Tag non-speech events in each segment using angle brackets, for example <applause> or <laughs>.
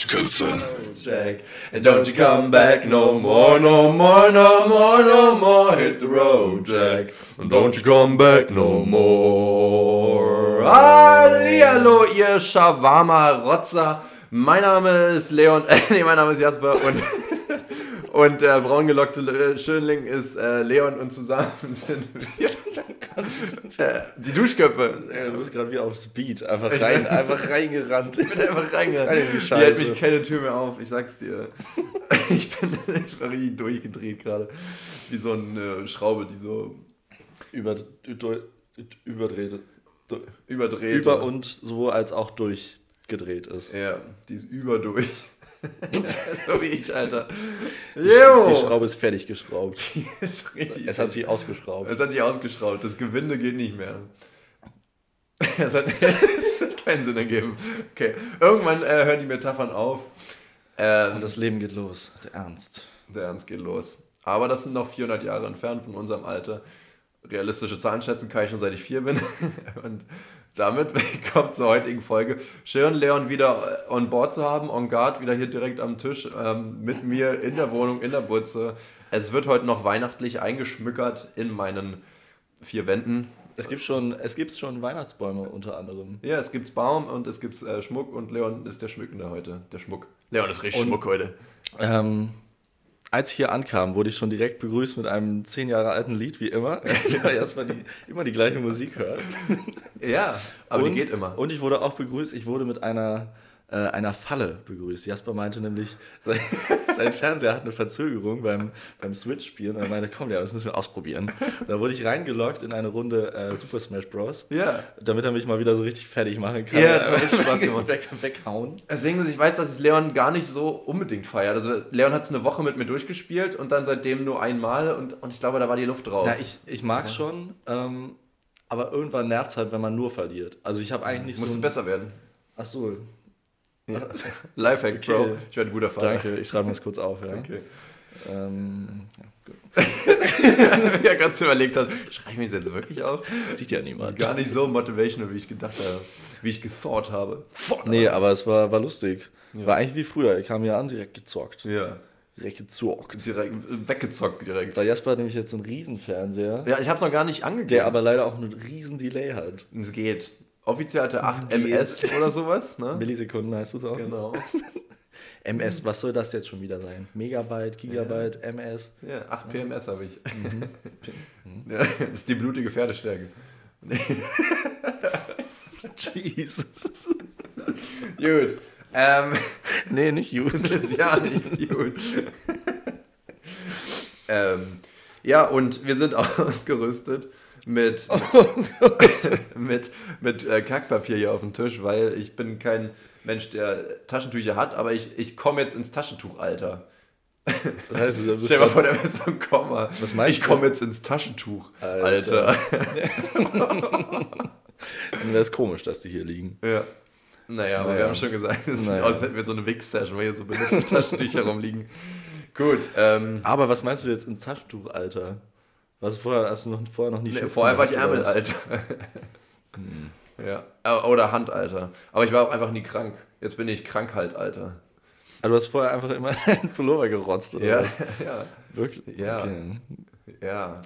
Duschköpfe. Jack, and don't you come back no more, no more, no more, no more. Hit the road, Jack, and don't you come back no more. Hallihallo, ihr Shawarma-Rotzer. Mein Name ist Leon, äh, <laughs> nee, mein Name ist Jasper und, und der braungelockte äh, Schönling ist äh, Leon und zusammen <laughs> sind wir äh, die Duschköpfe. Ja, du bist gerade wieder auf Speed. Einfach, rein, einfach reingerannt. <laughs> Ich bin einfach reingerannt. Rein in die hält mich keine Tür mehr auf, ich sag's dir. <laughs> Ich bin, ich bin richtig durchgedreht gerade. Wie so eine Schraube, die so Über, über, überdreht. überdreht. Über und so als auch durchgedreht ist. Ja, die ist überdurch. <laughs> so wie ich, Alter. Die Jo! Schraube ist fertig geschraubt. <laughs> Die ist. Es hat sich ausgeschraubt. Es hat sich ausgeschraubt. Das Gewinde geht nicht mehr. <laughs> Es hat, es hat keinen Sinn ergeben. Okay. Irgendwann äh, hören die Metaphern auf. Ähm, Und das Leben geht los. Der Ernst. Der Ernst geht los. Aber das sind noch 400 Jahre entfernt von unserem Alter. Realistische Zahlen schätzen kann ich schon seit ich vier bin. Und damit <laughs> kommt zur heutigen Folge. Schön, Leon wieder on board zu haben, on guard, wieder hier direkt am Tisch ähm, mit mir in der Wohnung, in der Butze. Es wird heute noch weihnachtlich eingeschmückert in meinen vier Wänden. Es gibt schon, es gibt schon Weihnachtsbäume unter anderem. Ja, es gibt Baum und es gibt äh, Schmuck und Leon ist der Schmückende heute. Der Schmuck. Leon ist richtig Und- Schmuck heute. Ähm, als ich hier ankam, wurde ich schon direkt begrüßt mit einem zehn Jahre alten Lied, wie immer. <laughs> Weil erstmal die, immer die gleiche Musik hört. Ja, aber und, die geht immer. Und ich wurde auch begrüßt, ich wurde mit einer, äh, einer Falle begrüßt. Jasper meinte nämlich, <laughs> sein, sein Fernseher hat eine Verzögerung beim, beim Switch-Spielen. Und er meinte, komm, ja, das müssen wir ausprobieren. Und da wurde ich reingeloggt in eine Runde äh, Super Smash Bros. ja. Damit er mich mal wieder so richtig fertig machen kann. Ja, das hat echt Spaß gemacht. <laughs> Weg, weghauen. Deswegen, ich weiß, dass es Leon gar nicht so unbedingt feiert. Also Leon hat es eine Woche mit mir durchgespielt und dann seitdem nur einmal und, und ich glaube, da war die Luft raus. Ja, ich, ich mag schon, ähm, aber irgendwann nervt es halt, wenn man nur verliert. Also ich habe eigentlich nicht Musst so... du ein- besser werden. Ach so, Ja. <laughs> Lifehack, Okay. Bro. Ich werde ein guter Vater. danke. Ich schreibe mir das kurz auf. Ja. Okay. Ähm, ja, gut. <laughs> Er gerade überlegt hat, schreibe ich mir das jetzt wirklich auf? Das sieht ja Das ist niemand. gar nicht so motivational, wie ich gedacht habe. Wie ich gethought habe. Nee, aber es war, war lustig. Ja. War eigentlich wie früher. Ich kam hier an, direkt gezockt. Ja. Direkt gezockt. Direkt weggezockt direkt. Bei Jasper hat nämlich jetzt so einen Riesenfernseher, Ja, ich habe noch gar nicht angegeben. der aber leider auch einen riesen Delay hat. Es geht. Offiziell hat er 8 geht. MS oder sowas, ne? Millisekunden heißt es auch. Genau. <laughs> MS, was soll das jetzt schon wieder sein? Megabyte, Gigabyte, MS. Ja, 8 PMS habe ich. Mhm. <laughs> Ja, das ist die blutige Pferdestärke. <laughs> Jesus. Gut. Ähm, Nee, nicht gut. das ist ja nicht gut. ähm, ja, und wir sind ausgerüstet mit, <laughs> <laughs> mit, mit äh, Kackpapier hier auf dem Tisch, weil ich bin kein Mensch, der Taschentücher hat, aber ich, ich komme jetzt ins Taschentuchalter. Das heißt, du bist Stell dir mal vor, der ist am Komma. Was meinst ich komme jetzt ins Taschentuch, Alter. Alter. <laughs> Dann wäre es komisch, dass die hier liegen. Ja. Naja, aber Naja. wir haben schon gesagt, es sieht Naja. aus, als hätten wir so eine Wix-Session, weil hier so benutzte Taschentücher rumliegen. Gut, ähm, Aber was meinst du jetzt ins Taschentuch, Alter? Was vorher, hast du noch, vorher noch nie nee, vorher war ich? Ärmelalter. <laughs> ja. Äh, Oder Handalter. Aber ich war auch einfach nie krank. Jetzt bin ich krank halt, Alter. Ah, du hast vorher einfach immer <laughs> einen Pullover gerotzt, oder Ja, was? <laughs> ja, Wirklich? Ja. Okay. ja.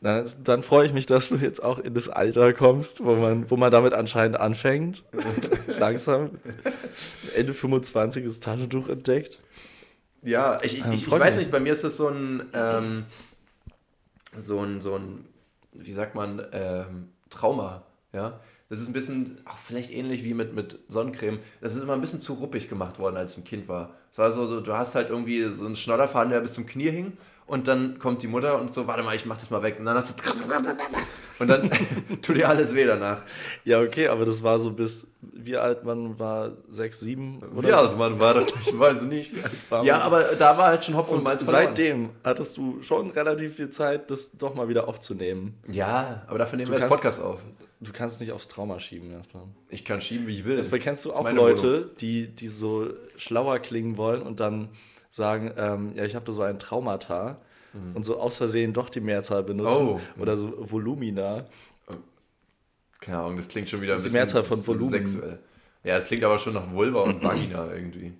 Na, dann freue ich mich, dass du jetzt auch in das Alter kommst, wo man, wo man damit anscheinend anfängt. Langsam. Ende 25 ist Taschentuch entdeckt. Ja, ich, ich, Ähm, ich, ich weiß nicht, bei mir ist das so ein, ähm, so ein, so ein, wie sagt man, ähm, Trauma, ja. Das ist ein bisschen, auch vielleicht ähnlich wie mit, mit Sonnencreme. Das ist immer ein bisschen zu ruppig gemacht worden, als ich ein Kind war. Es war so, so, du hast halt irgendwie so einen Schnodderfaden, der bis zum Knie hing. Und dann kommt die Mutter und so, warte mal, ich mach das mal weg. Und dann hast du. <laughs> Und dann <laughs> tut dir alles weh danach. Ja, okay, aber das war so bis, wie alt man war? Sechs, sieben? Wie alt man war das? Ich weiß nicht. <laughs> Ja, aber da war halt schon Hopfen und Malz seitdem hattest du schon relativ viel Zeit, das doch mal wieder aufzunehmen. Ja, aber dafür nehmen Du wir jetzt kannst- Podcast auf. Du kannst nicht aufs Trauma schieben erstmal. Ich kann schieben, wie ich will. Das kennst du Das auch Leute, Wohnung. die, die so schlauer klingen wollen und dann sagen, ähm, ja, ich habe da so ein Traumata und so aus Versehen doch die Mehrzahl benutzen Mhm. Oh. oder so Volumina. Keine Ahnung, das klingt schon wieder ein Das bisschen Mehrzahl von Volumen. sexuell. Ja, es klingt aber schon nach Vulva und Vagina irgendwie.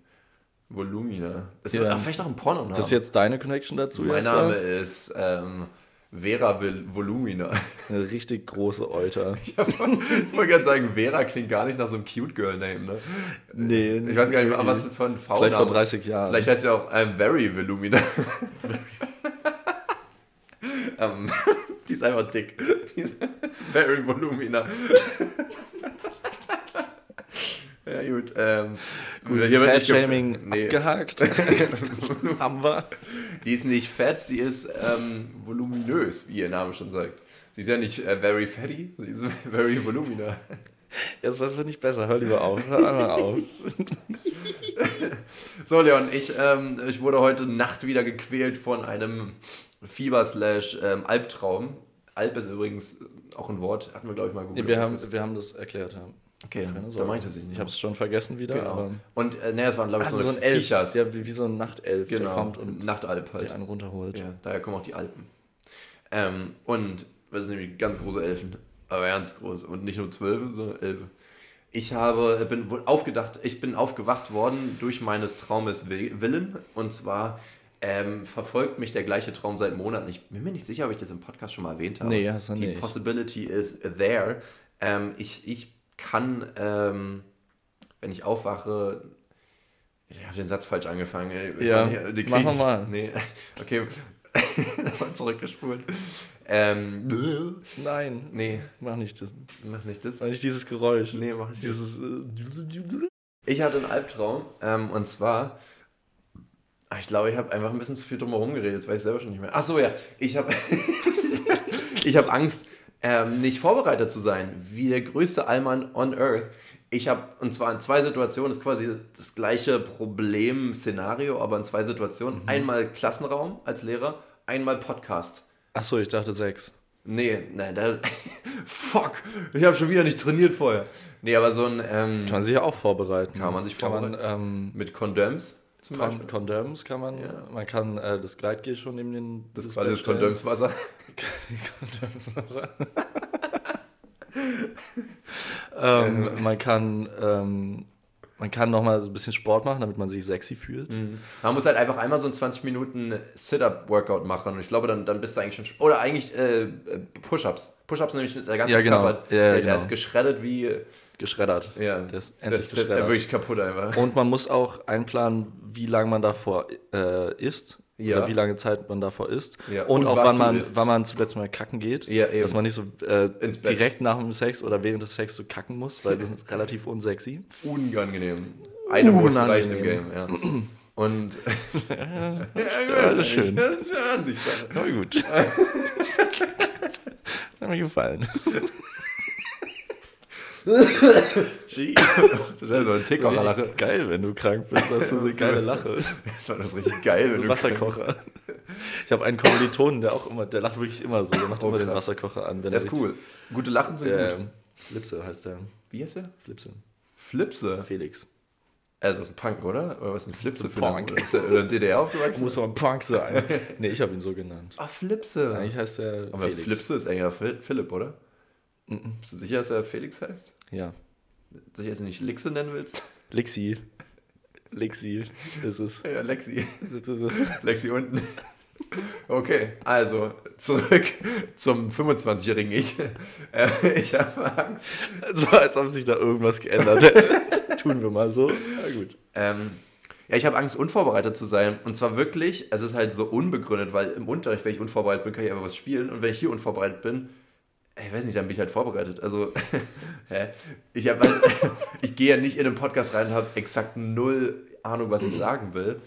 Volumina. Ist Ja. ja. vielleicht auch ein Porno. Das ist jetzt deine Connection dazu? mein? Name ist ähm, Vera Vil Volumina. Eine richtig große Euter. <laughs> ich wollte gerade sagen, Vera klingt gar nicht nach so einem Cute Girl Name, ne? Nee. Ich weiß gar nicht, was für ein V Vielleicht vor 30 Jahren. Vielleicht heißt sie auch I'm very Volumina. <laughs> <laughs> ähm, die ist einfach dick. <laughs> Die ist very Volumina. <laughs> ja, gut. Ähm, Gut, hier wird nicht gef- Fat-Shaming nee, abgehakt. <laughs> Haben wir. Die ist nicht fett, sie ist ähm, voluminös, wie ihr Name schon sagt. Sie ist ja nicht äh, very fatty, sie ist very volumina. Jetzt was wird nicht besser. Hör lieber auf. Hör einmal auf. So, Leon, ich, ähm, ich wurde heute Nacht wieder gequält von einem Fieber-Slash-Albtraum. Alp ist übrigens auch ein Wort, hatten wir, glaube ich, mal Nee, wir, haben, wir haben das erklärt. Ja. Okay, da mache ich das nicht. Ich habe es schon vergessen wieder. Genau. Und, äh, ne, es waren, glaube ich, also so, so ein Elf, Viechers. der wie, wie so ein Nachtelf, der genau, kommt und Nachtalp halt. der einen runterholt. Ja, daher kommen auch die Alpen. Ähm, und das sind nämlich ganz große Elfen, aber ernst groß. Und nicht nur zwölf, sondern elf. Ich habe, bin wohl aufgedacht, ich bin aufgewacht worden durch meines Traumes Wi- Willen. Und zwar ähm, verfolgt mich der gleiche Traum seit Monaten. Ich bin mir nicht sicher, ob ich das im Podcast schon mal erwähnt habe. Nee, hast du Die nicht. Possibility is there. Ähm, ich, ich kann, ähm, wenn ich aufwache, ich habe den Satz falsch angefangen. Ist Ja, nicht- die krieg mach ich- noch mal. Nee, <laughs> okay. <laughs> Nochmal zurückgespult. Ähm, Nein, nee, mach nicht das. mach nicht das. Mach nicht dieses Geräusch. Nee, mach ich nicht. Dieses. Äh, Ich hatte einen Albtraum ähm, und zwar, ich glaube, ich habe einfach ein bisschen zu viel drumherum geredet, jetzt weiß ich selber schon nicht mehr. Ach so, ja, ich habe <laughs> ich habe Angst, ähm, nicht vorbereitet zu sein, wie der größte Allmann on Earth. Ich habe, und zwar in zwei Situationen, ist quasi das gleiche Problem-Szenario, aber in zwei Situationen. Einmal Klassenraum als Lehrer, einmal Podcast. Achso, ich dachte sechs. Nee, nein, da. <laughs> Fuck! Ich habe schon wieder nicht trainiert vorher. Nee, aber so ein. Ähm, Kann man sich ja auch vorbereiten. Kann man sich vorbereiten. Man, ähm, mit Condoms zum Beispiel. Con Condoms kann man, Ja. man kann äh, das Gleitgel schon neben den. Das ist quasi das. Kondomswasser. <laughs> Kondomswasser. <laughs> ähm, man kann, ähm, man kann nochmal so ein bisschen Sport machen, damit man sich sexy fühlt. Man muss halt einfach einmal so ein 20 Minuten Sit-Up-Workout machen und ich glaube, dann, dann bist du eigentlich schon. Oder eigentlich äh, äh, Push-Ups. Push-Ups nämlich der ganze Ja, genau. Körper, Ja, ja, der, genau. der ist geschreddert wie. Geschreddert. Ja, Der ist das, endlich das ist geschreddert. wirklich kaputt einfach. Und man muss auch einplanen, wie lange man davor äh, isst. Ja. Oder wie lange Zeit man davor isst. Ja, Und, und auch wann man, isst. wann man zuletzt mal kacken geht. Ja, eben. Dass man nicht so äh, direkt nach dem Sex oder während des Sex so kacken muss, weil das ist <laughs> relativ unsexy. Unangenehm. Eine Wurst reicht im Game, ja. Und. <laughs> <laughs> ja, das ist schön. Das ist ja Ansichtssache. Na gut. Hat mir gefallen. <laughs> Ist so ein Tickerlache. Geil, wenn du krank bist, hast du so eine geile Lache. Das war das richtig geil. So ein Wasserkocher. Ich habe einen Kommilitonen, der auch immer, der lacht wirklich immer so. Der macht Oh, immer den krass. Wasserkocher an. Wenn Der er ist sich- cool. Gute Lachen sind Der, gut. Flipse heißt der. Wie heißt der? Flipse. Flipse. Felix. Also, das ist ein Punk, oder? Oder was ist ein Flipse So für ein Punk. Ist der oder in DDR aufgewachsen? Muss man Punk sein. <laughs> nee, ich habe ihn so genannt. Ah, Flipse. Eigentlich heißt er Aber Felix. Flipse ist eher Phil- Philipp, oder? Bist du sicher, dass er Felix heißt? Ja. Sicher, dass du nicht Lixe nennen willst? Lixi. Lixi ist es. Ja, Lexi. Das ist es. Lexi unten. Okay, also zurück zum 25-jährigen Ich. Äh, ich habe Angst. So, als ob sich da irgendwas geändert hätte. <laughs> Tun wir mal so. Na gut. Ähm, ja, ich habe Angst, unvorbereitet zu sein. Und zwar wirklich, es ist halt so unbegründet, weil im Unterricht, wenn ich unvorbereitet bin, kann ich einfach was spielen. Und wenn ich hier unvorbereitet bin, ich weiß nicht, dann bin ich halt vorbereitet. Also, <laughs> hä? Ich, hab halt, <laughs> ich gehe ja nicht in den Podcast rein und habe exakt null Ahnung, was ich sagen will.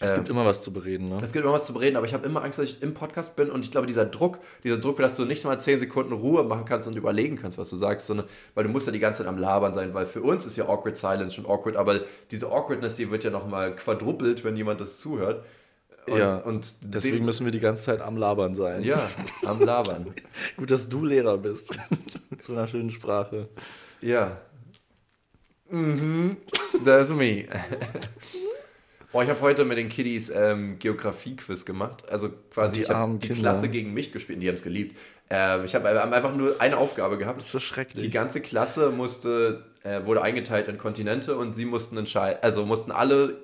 Es Ähm, gibt immer was zu bereden, ne? Es gibt immer was zu bereden, aber ich habe immer Angst, dass ich im Podcast bin und ich glaube, dieser Druck, dieser Druck, dass du nicht mal 10 Sekunden Ruhe machen kannst und überlegen kannst, was du sagst, sondern weil du musst ja die ganze Zeit am Labern sein, weil für uns ist ja Awkward Silence schon awkward, aber diese Awkwardness, die wird ja nochmal quadrupelt, wenn jemand das zuhört. Und, Ja, und Deswegen dem- müssen wir die ganze Zeit am Labern sein. Ja, am Labern. <laughs> Gut, dass du Lehrer bist. <laughs> Mit so einer schönen Sprache. ja. Mhm, that's me. <laughs> Boah, ich habe heute mit den Kiddies ähm, Geografie-Quiz gemacht. Also quasi, Die ich habe die Kinder. Klasse gegen mich gespielt. Die haben es geliebt. Ähm, ich habe einfach nur eine Aufgabe gehabt. Das ist so schrecklich. Die ganze Klasse musste, äh, wurde eingeteilt in Kontinente und sie mussten entscheiden, also mussten alle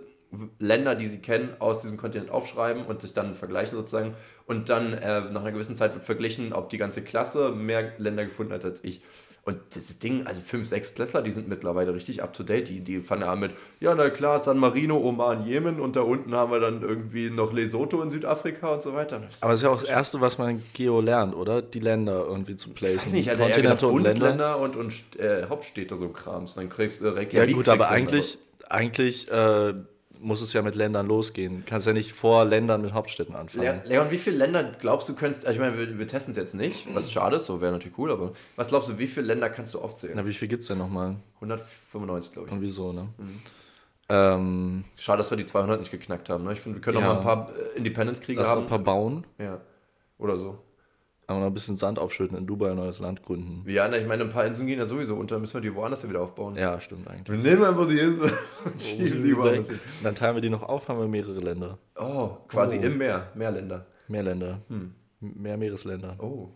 Länder, die sie kennen, aus diesem Kontinent aufschreiben und sich dann vergleichen sozusagen. Und dann äh, nach einer gewissen Zeit wird verglichen, ob die ganze Klasse mehr Länder gefunden hat als ich. Und dieses Ding, also 5, 6 Klässler, die sind mittlerweile richtig up to date. Die, die fangen an mit, ja, na klar, San Marino, Oman, Jemen und da unten haben wir dann irgendwie noch Lesotho in Südafrika und so weiter. Das Aber das ist ja auch das Erste, was man Geo lernt, oder? Die Länder irgendwie zu placen. Ich weiß nicht, Alter, eher gedacht, Kontinente und Länder. Bundesländer und, und äh, Hauptstädte so Krams. Dann kriegst du äh, Ja gut, aber eigentlich, eigentlich äh, muss es ja mit Ländern losgehen. Du kannst ja nicht vor Ländern mit Hauptstädten anfangen. Le Leon, wie viele Länder glaubst du könntest, also ich meine, wir, wir testen es jetzt nicht, was schade ist, so wäre natürlich cool, aber was glaubst du, wie viele Länder kannst du aufzählen? Na, wie viel gibt es denn nochmal? 195, glaube ich. Und wieso, ne? Mhm. Ähm, Schade, dass wir die 200 nicht geknackt haben. Ne? Ich finde, wir können Ja. noch mal ein paar äh, Independence-Kriege haben. ein paar bauen, ja. Oder so. Aber noch ein bisschen Sand aufschütten, in Dubai ein neues Land gründen. Ja, na, ich meine, ein paar Inseln gehen ja sowieso unter, müssen wir die woanders wieder aufbauen. Ja, stimmt eigentlich. Wir nehmen einfach die Insel <laughs> und schieben sie woanders hin. Und dann teilen wir die noch auf, haben wir mehrere Länder. Oh, quasi Oh. im Meer, mehr Länder. Mehr Länder. Hm. Mehr Meeresländer. Oh.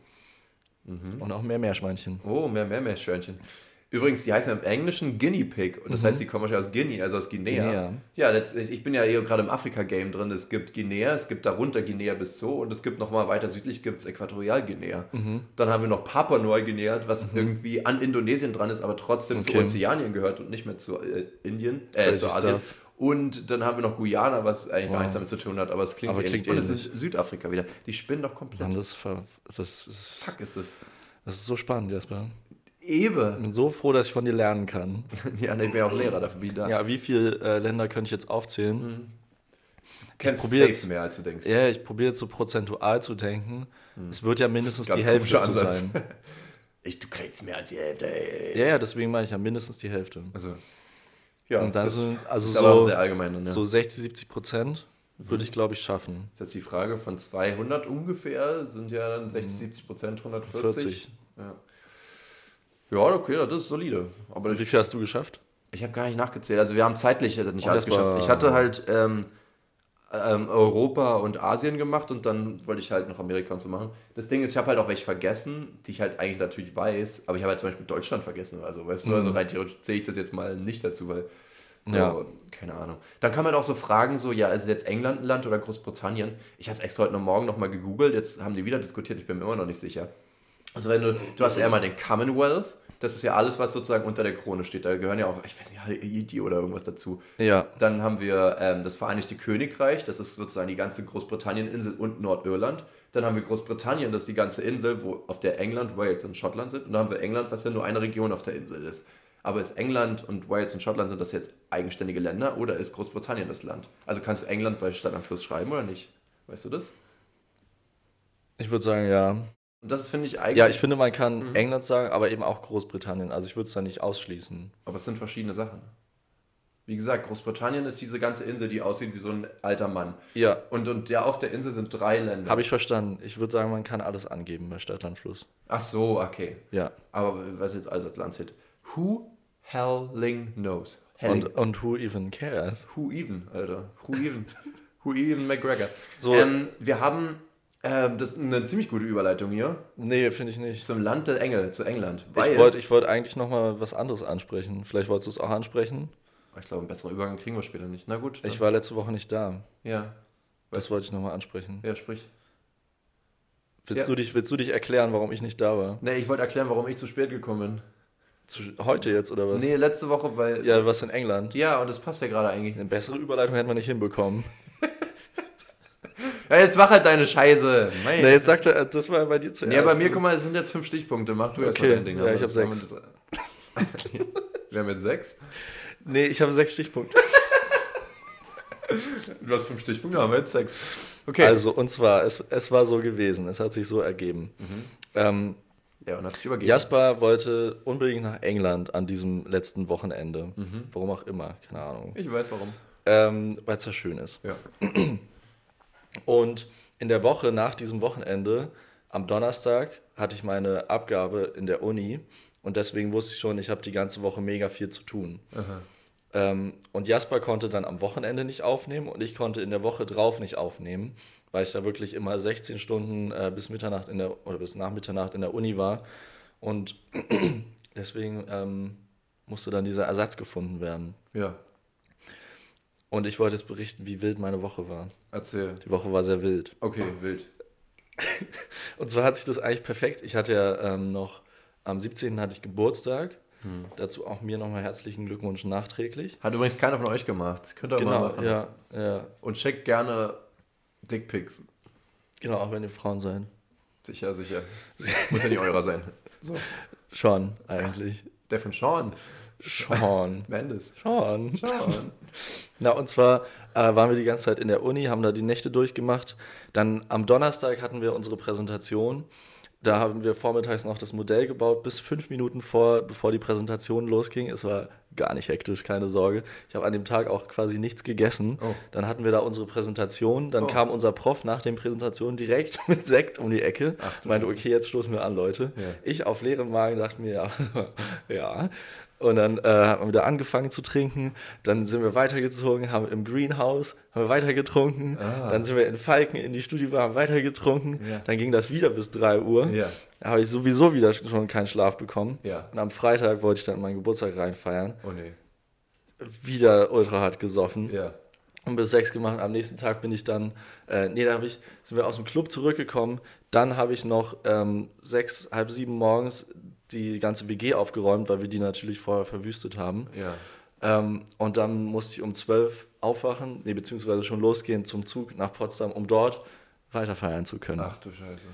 Und auch mehr Meerschweinchen. Oh, mehr Meermeerschweinchen. Übrigens, die heißen im Englischen Guinea Pig. Und das heißt, die kommen wahrscheinlich aus Guinea, also aus Guinea. Guinea. Ja, das, ich bin ja hier gerade im Afrika-Game drin. Es gibt Guinea, es gibt darunter Guinea bis Zoo und es gibt nochmal weiter südlich gibt es Äquatorialguinea. Dann haben wir noch Papua-Neuguinea, was irgendwie an Indonesien dran ist, aber trotzdem zu Okay. Ozeanien gehört und nicht mehr zu äh, Indien, äh, Crazy zu Asien. stuff. Und dann haben wir noch Guyana, was eigentlich gar Wow. nichts damit zu tun hat, aber es klingt Aber ähnlich. klingt und es ist Südafrika wieder. Die spinnen doch komplett. Mann, das, ver- das, ist, Fuck ist es. das ist so spannend, Jasper. Ich Ebe. bin so froh, dass ich von dir lernen kann. <laughs> Ja, ich bin ja auch Lehrer, dafür bin ich da. Ja, wie viele äh, Länder könnte ich jetzt aufzählen? Mhm. Kennst probier safe jetzt- mehr, als du denkst. Ja, ich probiere jetzt so prozentual zu denken. Es wird ja mindestens die Hälfte zu Ansatz. sein. <laughs> Ich, du kriegst mehr als die Hälfte, ey. Ja, ja, deswegen meine ich ja mindestens die Hälfte. Also, ja, Und dann das sind also so, sehr allgemein. Dann, ja. so 60, 70 Prozent würde ich, glaube ich, schaffen. ist jetzt die Frage von 200 ungefähr, sind ja dann 60, 70 Prozent 140. 40. Ja. Ja, okay, das ist solide. Aber Und wie viel hast du geschafft? ich habe gar nicht nachgezählt. Also wir haben zeitlich nicht Oh, alles geschafft. Ich hatte halt ähm, ähm, Europa und Asien gemacht und dann wollte ich halt noch Amerika und so machen. Das Ding ist, ich habe halt auch welche vergessen, die ich halt eigentlich natürlich weiß, aber ich habe halt zum Beispiel Deutschland vergessen. Also, weißt du, also rein theoretisch zähle ich das jetzt mal nicht dazu, weil so, Ja. keine Ahnung. Dann kann man auch so fragen, so, ja, ist es jetzt England ein Land oder Großbritannien? Ich habe es extra heute noch Morgen nochmal gegoogelt, jetzt haben die wieder diskutiert, ich bin mir immer noch nicht sicher. Also wenn du, du hast ja einmal den Commonwealth, das ist ja alles, was sozusagen unter der Krone steht. Da gehören ja auch, ich weiß nicht, Haiti oder irgendwas dazu. Ja. Dann haben wir ähm, das Vereinigte Königreich, das ist sozusagen die ganze Großbritannien-Insel und Nordirland. Dann haben wir Großbritannien, das ist die ganze Insel, wo, auf der England, Wales und Schottland sind. Und dann haben wir England, was ja nur eine Region auf der Insel ist. Aber ist England und Wales und Schottland, sind das jetzt eigenständige Länder oder ist Großbritannien das Land? Also kannst du England bei Stadt am Fluss schreiben oder nicht? Weißt du das? Ich würde sagen, ja. Und das finde ich eigentlich. Ja, ich finde, man kann Mhm. England sagen, aber eben auch Großbritannien. Also ich würde es da nicht ausschließen. Aber es sind verschiedene Sachen. Wie gesagt, Großbritannien ist diese ganze Insel, die aussieht wie so ein alter Mann. Ja, Und, und der auf der Insel sind drei Länder. habe ich verstanden. Ich würde sagen, man kann alles angeben bei Stadtlandfluss. Ach so, okay. Ja. Aber was jetzt alles als Land zählt? Who helling knows? Helling. Und, und who even cares? Who even, Alter? Who even? Who even McGregor? So. Ähm, wir haben, ähm, das ist eine ziemlich gute Überleitung hier, Nee, finde ich nicht. zum Land der Engel, zu England. Ich wollte ich wollt eigentlich noch mal was anderes ansprechen. Vielleicht wolltest du es auch ansprechen. ich glaube, einen besseren Übergang kriegen wir später nicht. Na gut. Ich war letzte Woche nicht da. ja. Das wollte ich noch mal ansprechen. Ja, sprich. Willst, Ja. du dich, willst du dich erklären, warum ich nicht da war? Nee, ich wollte erklären, warum ich zu spät gekommen Zu, heute jetzt oder was? bin. Nee, letzte Woche, weil. Ja, was in England? Ja, und das passt ja gerade eigentlich. Eine bessere Überleitung hätten wir nicht hinbekommen. Ja, jetzt mach halt deine Scheiße. Mein. Na, jetzt sagt er, das war bei dir zuerst. Ja, bei mir, guck mal, es sind jetzt fünf Stichpunkte. Mach du Okay, mal dein Ding. ja, ich hab sechs. wir das- <laughs> Wir haben jetzt sechs. Nee, ich habe sechs Stichpunkte. <laughs> Du hast fünf Stichpunkte, haben wir jetzt sechs. Okay. Also, und zwar, es, es war so gewesen, es hat sich so ergeben. Mhm. Ähm, ja, und hat sich übergeben. Jasper wollte unbedingt nach England an diesem letzten Wochenende. Mhm. Warum auch immer, keine Ahnung. Ich weiß warum. Ähm, Weil es ja schön ist. Ja. <clears throat> Und in der Woche nach diesem Wochenende, am Donnerstag, hatte ich meine Abgabe in der Uni und deswegen wusste ich schon, ich habe die ganze Woche mega viel zu tun. Ähm, und Jasper konnte dann am Wochenende nicht aufnehmen und ich konnte in der Woche drauf nicht aufnehmen, weil ich da wirklich immer 16 Stunden äh, bis Mitternacht in der oder bis nach Mitternacht in der Uni war. Und <clears throat> deswegen ähm, musste dann dieser Ersatz gefunden werden. Ja. Und ich wollte jetzt berichten, wie wild meine Woche war. Erzähl. Die Woche war sehr wild. Okay, wild. <laughs> Und zwar hat sich das eigentlich perfekt. Ich hatte ja ähm, noch, am 17. hatte ich Geburtstag. Hm. Dazu auch mir nochmal herzlichen Glückwunsch nachträglich. Hat übrigens keiner von euch gemacht. Könnt ihr mal Genau, machen. ja, ja. Und checkt gerne Dickpics. Genau, auch wenn ihr Frauen seid. Sicher, sicher. <laughs> Muss ja nicht eurer sein. So. Schon, eigentlich. Der von Sean. Schon. <laughs> Mendes. Schon. Sean. <laughs> Na, und zwar äh, waren wir die ganze Zeit in der Uni, haben da die Nächte durchgemacht. Dann am Donnerstag hatten wir unsere Präsentation. Da haben wir vormittags noch das Modell gebaut, bis fünf Minuten vor, bevor die Präsentation losging. Es war gar nicht hektisch, keine Sorge. Ich habe an dem Tag auch quasi nichts gegessen. Oh. Dann hatten wir da unsere Präsentation. Dann Oh. kam unser Prof nach den Präsentationen direkt <laughs> mit Sekt um die Ecke. Ach meinte, okay, jetzt stoßen wir an, Leute. Ja. Ich auf leerem Magen dachte mir, ja, ja. Und dann äh, haben wir wieder angefangen zu trinken. Dann sind wir weitergezogen, haben im Greenhouse haben wir weitergetrunken. Ah. Dann sind wir in Falken in die Studiobar, haben weitergetrunken. Ja. Dann ging das wieder bis 3 Uhr. Ja. Da habe ich sowieso wieder schon keinen Schlaf bekommen. Ja. Und am Freitag wollte ich dann meinen Geburtstag reinfeiern. Oh nee. Wieder ultra hart gesoffen Ja. und bis sechs gemacht. Am nächsten Tag bin ich dann, äh, nee, da ich, sind wir aus dem Club zurückgekommen. Dann habe ich noch ähm, sechs, halb sieben morgens die ganze WG aufgeräumt, weil wir die natürlich vorher verwüstet haben. Ja. Ähm, und dann musste ich um zwölf aufwachen, nee, beziehungsweise schon losgehen zum Zug nach Potsdam, um dort weiter feiern zu können. Ach du Scheiße.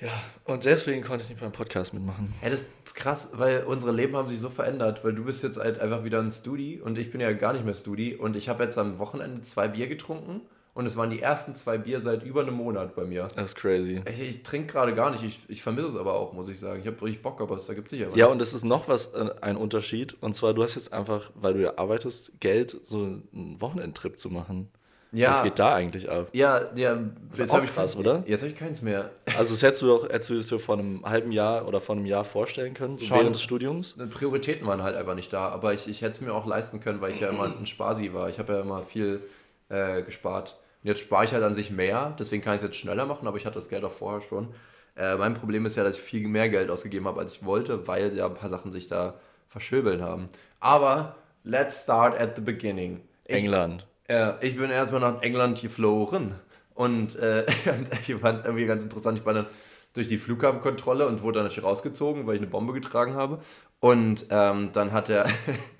Ja, und deswegen konnte ich nicht beim Podcast mitmachen. Ja, das ist krass, weil unsere Leben haben sich so verändert, weil du bist jetzt halt einfach wieder ein Studi und ich bin ja gar nicht mehr Studi und ich habe jetzt am Wochenende zwei Bier getrunken und es waren die ersten zwei Bier seit über einem Monat bei mir. Das ist crazy. Ich, ich trinke gerade gar nicht, ich, ich vermisse es aber auch, muss ich sagen. Ich habe richtig Bock, aber es ergibt sich Ja, nicht. und es ist noch was, äh, ein Unterschied. Und zwar, du hast jetzt einfach, weil du ja arbeitest, Geld, so einen Wochenendtrip zu machen. Ja. Was geht da eigentlich ab? Ja, ja, Ist hab auch krass, oder? Jetzt habe ich keins mehr. Also, das hättest du doch, hättest du das dir vor einem halben Jahr oder vor einem Jahr vorstellen können, so Schon. während des Studiums? Prioritäten waren halt einfach nicht da, aber ich, ich hätte es mir auch leisten können, weil ich ja immer ein Spasi war. Ich habe ja immer viel äh, gespart. Und jetzt spare ich halt an sich mehr, deswegen kann ich es jetzt schneller machen, aber ich hatte das Geld auch vorher schon. Äh, mein Problem ist ja, dass ich viel mehr Geld ausgegeben habe, als ich wollte, weil ja ein paar Sachen sich da verschöbeln haben. Aber let's start at the beginning. Ich, England. Ja, ich bin erstmal nach England geflogen und äh, <laughs> ich fand irgendwie ganz interessant, ich war dann durch die Flughafenkontrolle und wurde dann natürlich rausgezogen, weil ich eine Bombe getragen habe. Und ähm, dann hat er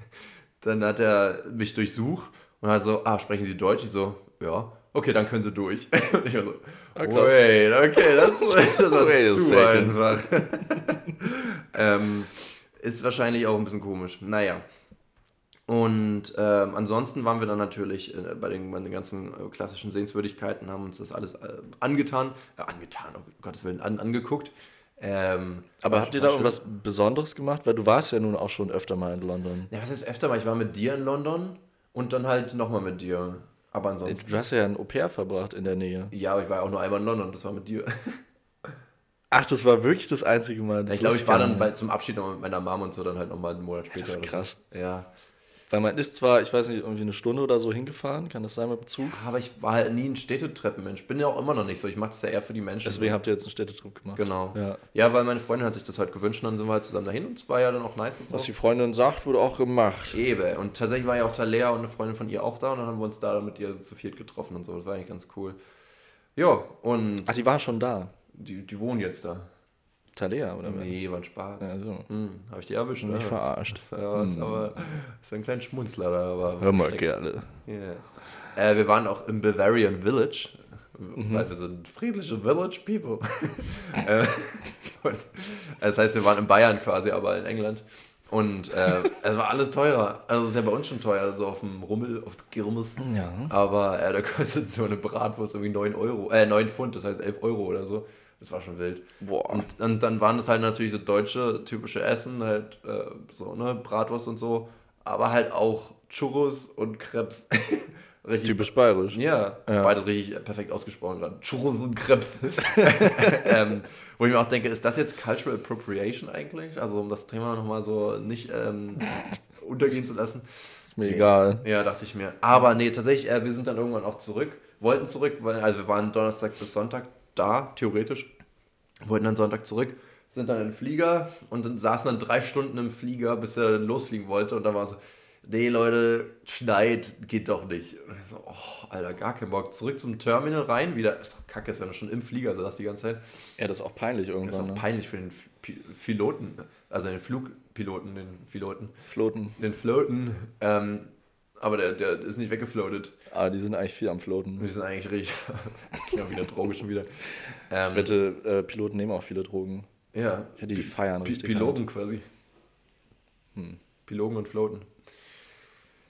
<laughs> dann hat er mich durchsucht und hat so, ah, sprechen Sie Deutsch? Ich so, ja, okay, dann können Sie durch. <laughs> Ich war so, Ah, wait, okay, das, <laughs> das war Wait zu einfach. <laughs> ähm, ist wahrscheinlich auch ein bisschen komisch. Naja. Und ähm, ansonsten waren wir dann natürlich äh, bei, den, bei den ganzen äh, klassischen Sehenswürdigkeiten, haben uns das alles äh, angetan, äh, angetan, oh Gottes Willen, an, angeguckt. Ähm, Aber habt ihr da irgendwas Besonderes gemacht? Weil du warst ja nun auch schon öfter mal in London. Ja, was heißt öfter mal? Ich war mit dir in London und dann halt nochmal mit dir. Aber ansonsten. Du hast ja ein Au-pair verbracht in der Nähe. Ja, aber ich war auch nur einmal in London, das war mit dir. Ach, das war wirklich das einzige Mal. Das ich glaube, ich war dann bei, zum Abschied noch mit meiner Mom und so dann halt nochmal einen Monat später. das ist krass. So. Ja. Weil man ist zwar, ich weiß nicht, irgendwie eine Stunde oder so hingefahren, kann das sein mit dem Zug? Aber ich war halt nie ein Städtetreppenmensch. Bin ja auch immer noch nicht so. Ich mache das ja eher für die Menschen. Deswegen habt ihr jetzt einen Städtetrip gemacht. Genau. Ja. Ja, weil meine Freundin hat sich das halt gewünscht und dann sind wir halt zusammen dahin und es war ja dann auch nice und so. Was die Freundin sagt, wurde auch gemacht. Eben. Und tatsächlich war ja auch Talea und eine Freundin von ihr auch da und dann haben wir uns da mit ihr zu viert getroffen und so. Das war eigentlich ganz cool. Ja, und Ach, die war schon da. die, die wohnen jetzt da. Talea, oder? Nee, war ein Spaß. Ja, so. Hm, habe ich die erwischt? Mich ne? verarscht. Das war was, aber ist ein kleiner Schmunzler da. Aber Hör mal gerne. Yeah. Äh, wir waren auch im Bavarian Village, weil wir sind friedliche Village People. <laughs> äh, und, das heißt, wir waren in Bayern quasi, aber in England. Und äh, es war alles teurer. Also es ist ja bei uns schon teuer, so auf dem Rummel, auf der Kirmes. Ja. Aber äh, da kostet so eine Bratwurst irgendwie 9 Euro, äh, 9 Pfund, das heißt 11 Euro oder so. Das war schon wild. Boah. Und, und dann waren das halt natürlich so deutsche, typische Essen, halt äh, so, ne, Bratwurst und so, aber halt auch Churros und Krebs. <laughs> richtig. Typisch bayerisch. Ja, Ja. beides richtig perfekt ausgesprochen gerade. Churros und Krebs. <laughs> <laughs> ähm, wo ich mir auch denke, ist das jetzt Cultural Appropriation eigentlich? Also um das Thema nochmal so nicht ähm, untergehen zu lassen. Ist mir egal. Ja, dachte ich mir. Aber nee, tatsächlich, äh, wir sind dann irgendwann auch zurück, wollten zurück, weil, also wir waren Donnerstag bis Sonntag da, theoretisch, wollten dann Sonntag zurück, sind dann in den Flieger und dann saßen dann drei Stunden im Flieger, bis er dann losfliegen wollte und dann war so, nee Leute, schneit, geht doch nicht. Und ich so, oh, Alter, gar keinen Bock. Zurück zum Terminal rein, wieder, ist doch kacke, es wäre schon im Flieger saß die ganze Zeit. Ja, das ist auch peinlich irgendwann. Das ist auch ne? peinlich für den Piloten, also den Flugpiloten, den Piloten, Floaten. den Floaten. Ähm, aber der, der ist nicht weggefloatet. Ah, die sind eigentlich viel am Floaten. Wir sind eigentlich richtig. <laughs> ja, wieder Droge schon wieder. Ähm, Ich wette, äh, Piloten nehmen auch viele Drogen. ja, Ja, die feiern Pi richtig. Piloten quasi. Pilogen und Floaten.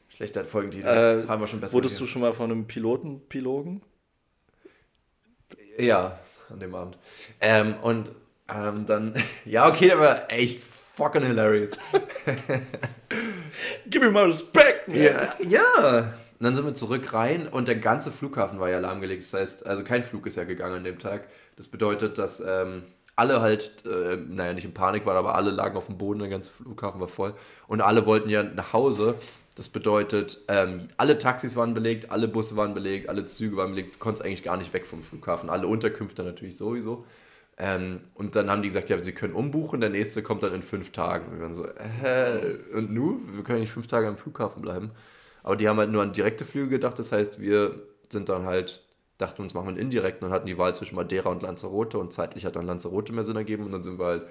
Schlechter Folgentitel. Äh, Haben wir schon besser Wurdest du gesehen. schon mal von einem Piloten Pilogen? Ja, an dem Abend. Ähm, und ähm, dann, <laughs> ja, okay, der war echt fucking hilarious. <laughs> Gib mir mal Respekt! Ja, ja. Und dann sind wir zurück rein und der ganze Flughafen war ja lahmgelegt. Das heißt, also kein Flug ist ja gegangen an dem Tag. Das bedeutet, dass ähm, alle halt, äh, naja, nicht in Panik waren, aber alle lagen auf dem Boden, der ganze Flughafen war voll. Und alle wollten ja nach Hause. Das bedeutet, ähm, alle Taxis waren belegt, alle Busse waren belegt, alle Züge waren belegt. Du konntest eigentlich gar nicht weg vom Flughafen. Alle Unterkünfte natürlich sowieso. Ähm, und dann haben die gesagt, ja, sie können umbuchen, der nächste kommt dann in fünf Tagen. Und wir waren so, äh, und nu? Wir können nicht fünf Tage am Flughafen bleiben. Aber die haben halt nur an direkte Flüge gedacht, das heißt, wir sind dann halt, dachten uns, machen wir einen indirekten und hatten die Wahl zwischen Madeira und Lanzarote und zeitlich hat dann Lanzarote mehr Sinn ergeben und dann sind wir halt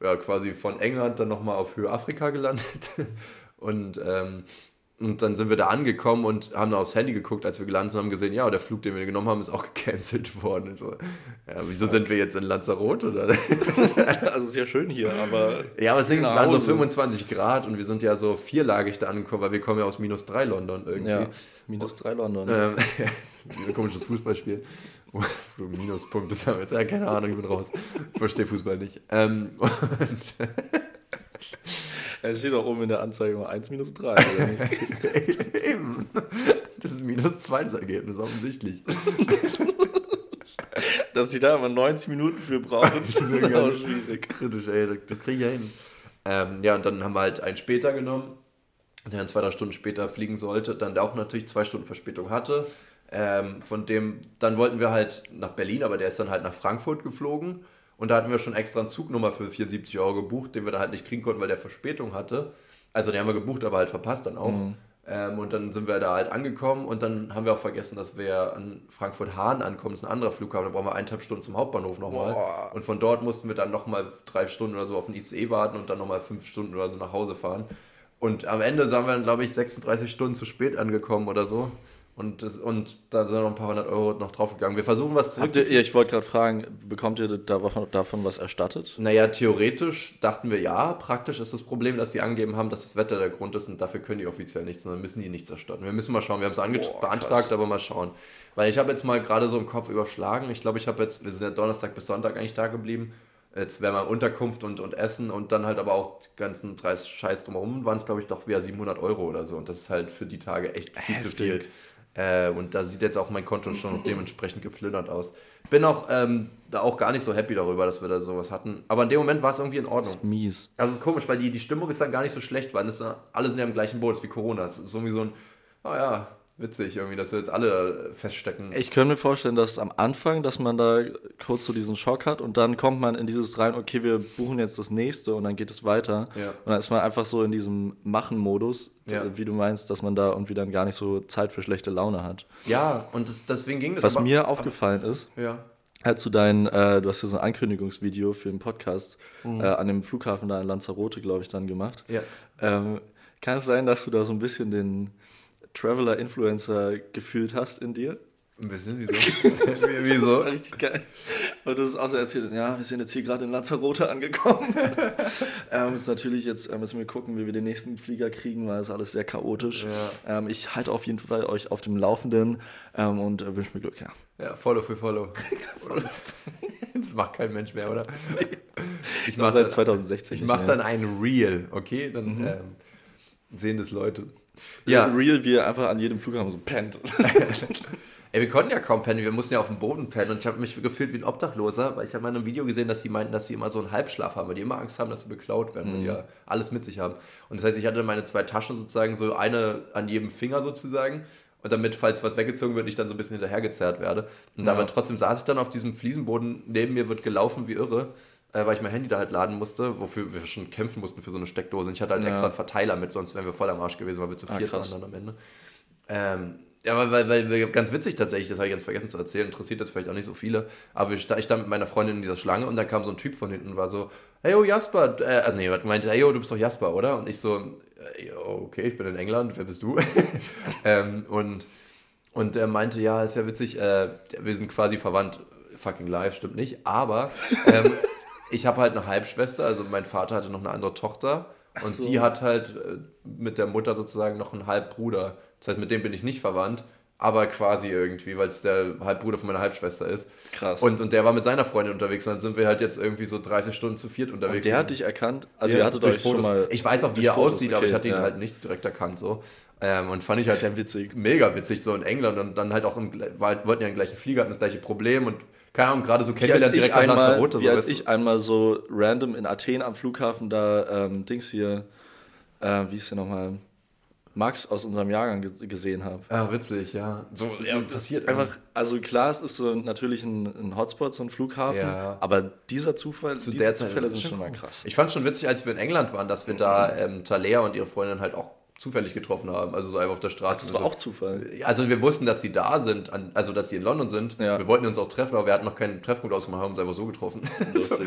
ja, quasi von England dann nochmal auf Höhe Afrika gelandet <laughs> und ähm, und dann sind wir da angekommen und haben aufs Handy geguckt, als wir gelandet sind, haben gesehen, ja, der Flug, den wir genommen haben, ist auch <laughs> gecancelt worden. So, ja, wieso sind wir jetzt in Lanzarote? Oder? <laughs> Also ist ja schön hier, aber. Ja, aber es sind waren so Hause. 25 Grad und wir sind ja so vierlagig da angekommen, weil wir kommen ja aus minus 3 London irgendwie. Ja, minus drei London. Ähm, <laughs> ein komisches Fußballspiel. Minuspunkte sammelst. Ja, keine Ahnung, ich bin raus. Verstehe Fußball nicht. Ähm, und, Ja, steht auch oben in der Anzeige immer 1 minus 3. Oder <laughs> nicht? eben. Das ist minus 2 das Ergebnis, offensichtlich. Dass die da immer 90 Minuten für brauchen. <laughs> Das ist auch schwierig. Kritisch, ey, das, kriege ich ja hin. Ähm, ja, und dann haben wir halt einen später genommen, der dann zwei, drei Stunden später fliegen sollte, dann auch natürlich zwei Stunden Verspätung hatte. Ähm, von dem, dann wollten wir halt nach Berlin, aber der ist dann halt nach Frankfurt geflogen. Und da hatten wir schon extra einen Zugnummer für 74 Euro gebucht, den wir dann halt nicht kriegen konnten, weil der Verspätung hatte. Also den haben wir gebucht, aber halt verpasst dann auch. Ähm, und dann sind wir da halt angekommen und dann haben wir auch vergessen, dass wir an Frankfurt-Hahn ankommen. Das ist ein anderer Flughafen, da brauchen wir eineinhalb Stunden zum Hauptbahnhof nochmal. Boah. Und von dort mussten wir dann nochmal drei Stunden oder so auf den ICE warten und dann nochmal fünf Stunden oder so nach Hause fahren. Und am Ende sind wir dann, glaube ich, 36 Stunden zu spät angekommen oder so. Und, das, und da sind noch ein paar hundert Euro noch draufgegangen. Wir versuchen was ihr, zurück. ja, ich wollte gerade fragen, bekommt ihr davon, davon was erstattet? Naja, theoretisch dachten wir ja. Praktisch ist das Problem, dass sie angegeben haben, dass das Wetter der Grund ist und dafür können die offiziell nichts, sondern müssen die nichts erstatten. Wir müssen mal schauen. Wir haben es beantragt, aber mal schauen. Weil ich habe jetzt mal gerade so im Kopf überschlagen. Ich glaube, ich habe jetzt, wir sind ja Donnerstag bis Sonntag eigentlich da geblieben. Jetzt wäre mal Unterkunft und, und Essen und dann halt aber auch die ganzen drei Scheiß drumherum, waren es glaube ich doch wieder 700 Euro oder so. Und das ist halt für die Tage echt viel zu viel. Äh, und da sieht jetzt auch mein Konto schon dementsprechend geplündert aus. Bin auch ähm, da auch gar nicht so happy darüber, dass wir da sowas hatten. Aber in dem Moment war es irgendwie in Ordnung. Mies. Also es ist komisch, weil die, die Stimmung ist dann gar nicht so schlecht, weil es, äh, alle sind ja im gleichen Boot, ist wie Corona. Es ist irgendwie so ein, ah ja, witzig irgendwie, dass wir jetzt alle äh, feststecken. Ich könnte mir vorstellen, dass am Anfang, dass man da kurz so diesen Schock hat und dann kommt man in dieses rein, okay, wir buchen jetzt das nächste und dann geht es weiter. Ja. Und dann ist man einfach so in diesem Machen-Modus, Ja. wie du meinst, dass man da irgendwie dann gar nicht so Zeit für schlechte Laune hat. Ja, und das, deswegen ging das Was aber- mir aufgefallen ist, Ja. als du dein, äh, du hast ja so ein Ankündigungsvideo für den Podcast Mhm. äh, an dem Flughafen da in Lanzarote, glaube ich, dann gemacht. Ja. Ähm, kann es sein, dass du da so ein bisschen den Traveler-Influencer gefühlt hast in dir? Ein bisschen, wieso? <laughs> <laughs> Das wieso? war richtig geil. Weil du es auch so erzählt ja, wir sind jetzt hier gerade in Lanzarote angekommen. <laughs> ähm, ist natürlich jetzt, äh, müssen wir gucken, wie wir den nächsten Flieger kriegen, weil es alles sehr chaotisch. Ja. Ähm, ich halte auf jeden Fall euch auf dem Laufenden ähm, und äh, wünsche mir Glück, ja. Ja, Follow für Follow. das macht kein Mensch mehr, oder? Ich War mach seit dann- 2016 Ich mache dann ein Reel, okay? Dann Mhm. ähm, sehen das Leute. Ja. Real, wie er einfach an jedem Flughafen so pennt. <laughs> Ey, wir konnten ja kaum pennen, wir mussten ja auf dem Boden pennen und ich habe mich gefühlt wie ein Obdachloser, weil ich habe mal in einem Video gesehen, dass die meinten, dass sie immer so einen Halbschlaf haben, weil die immer Angst haben, dass sie beklaut werden, weil die ja alles mit sich haben. Und das heißt, ich hatte meine zwei Taschen sozusagen, so eine an jedem Finger sozusagen. Und damit, falls was weggezogen wird, ich dann so ein bisschen hinterhergezerrt werde. Und Ja. aber trotzdem saß ich dann auf diesem Fliesenboden, neben mir wird gelaufen wie irre. Äh, weil ich mein Handy da halt laden musste, wofür wir schon kämpfen mussten für so eine Steckdose. Und ich hatte halt Ja. extra einen Verteiler mit, sonst wären wir voll am Arsch gewesen, weil wir zu Ah, viert waren dann am Ende. Ähm, ja, weil, weil, weil, ganz witzig tatsächlich, das habe ich ganz vergessen zu erzählen, interessiert jetzt vielleicht auch nicht so viele, aber ich sta- ich stand mit meiner Freundin in dieser Schlange und dann kam so ein Typ von hinten und war so, hey, oh Jasper, äh, also nee, meinte, hey, oh, du bist doch Jasper, oder? Und ich so, äh, okay, ich bin in England, wer bist du? <laughs> ähm, und, und er meinte, ja, ist ja witzig, äh, wir sind quasi verwandt, fucking live, stimmt nicht, aber ähm, <laughs> ich habe halt eine Halbschwester, also mein Vater hatte noch eine andere Tochter und so. die hat halt äh, mit der Mutter sozusagen noch einen Halbbruder. Das heißt, mit dem bin ich nicht verwandt, aber quasi irgendwie, weil es der Halbbruder von meiner Halbschwester ist. Krass. Und, und der war mit seiner Freundin unterwegs und dann sind wir halt jetzt irgendwie so 30 Stunden zu viert unterwegs. der hat dich erkannt. Also Ja, ihr hattet durch euch schon Fotos. mal. Ich weiß auch, wie er Fotos, aussieht, aber okay, ich hatte ihn ja. halt nicht direkt erkannt so. Ähm, und fand ich halt Ist ja witzig. mega witzig, so in England und dann halt auch im, war, wollten ja im gleichen Flieger, hatten das gleiche Problem und keine Ahnung, gerade so als, kennengelernt ich direkt nach einmal, Lanzarote. wie So, als weißt du? ich einmal so random in Athen am Flughafen da ähm, Dings hier, äh, wie ist der nochmal, Max aus unserem Jahrgang ge gesehen habe. Ah, witzig, ja. So, so passiert Einfach, also klar, es ist so natürlich ein, ein Hotspot, so ein Flughafen, Ja. aber dieser Zufall, zu diese Zufälle ist sind schon mal krass. Ich fand schon witzig, als wir in England waren, dass wir da ähm, Talea und ihre Freundin halt auch zufällig getroffen haben. Also so einfach auf der Straße. Das war so. auch Zufall. Also wir wussten, dass sie da sind, also dass sie in London sind. Ja. Wir wollten uns auch treffen, aber wir hatten noch keinen Treffpunkt ausgemacht, haben uns einfach so getroffen. <laughs> Lustig.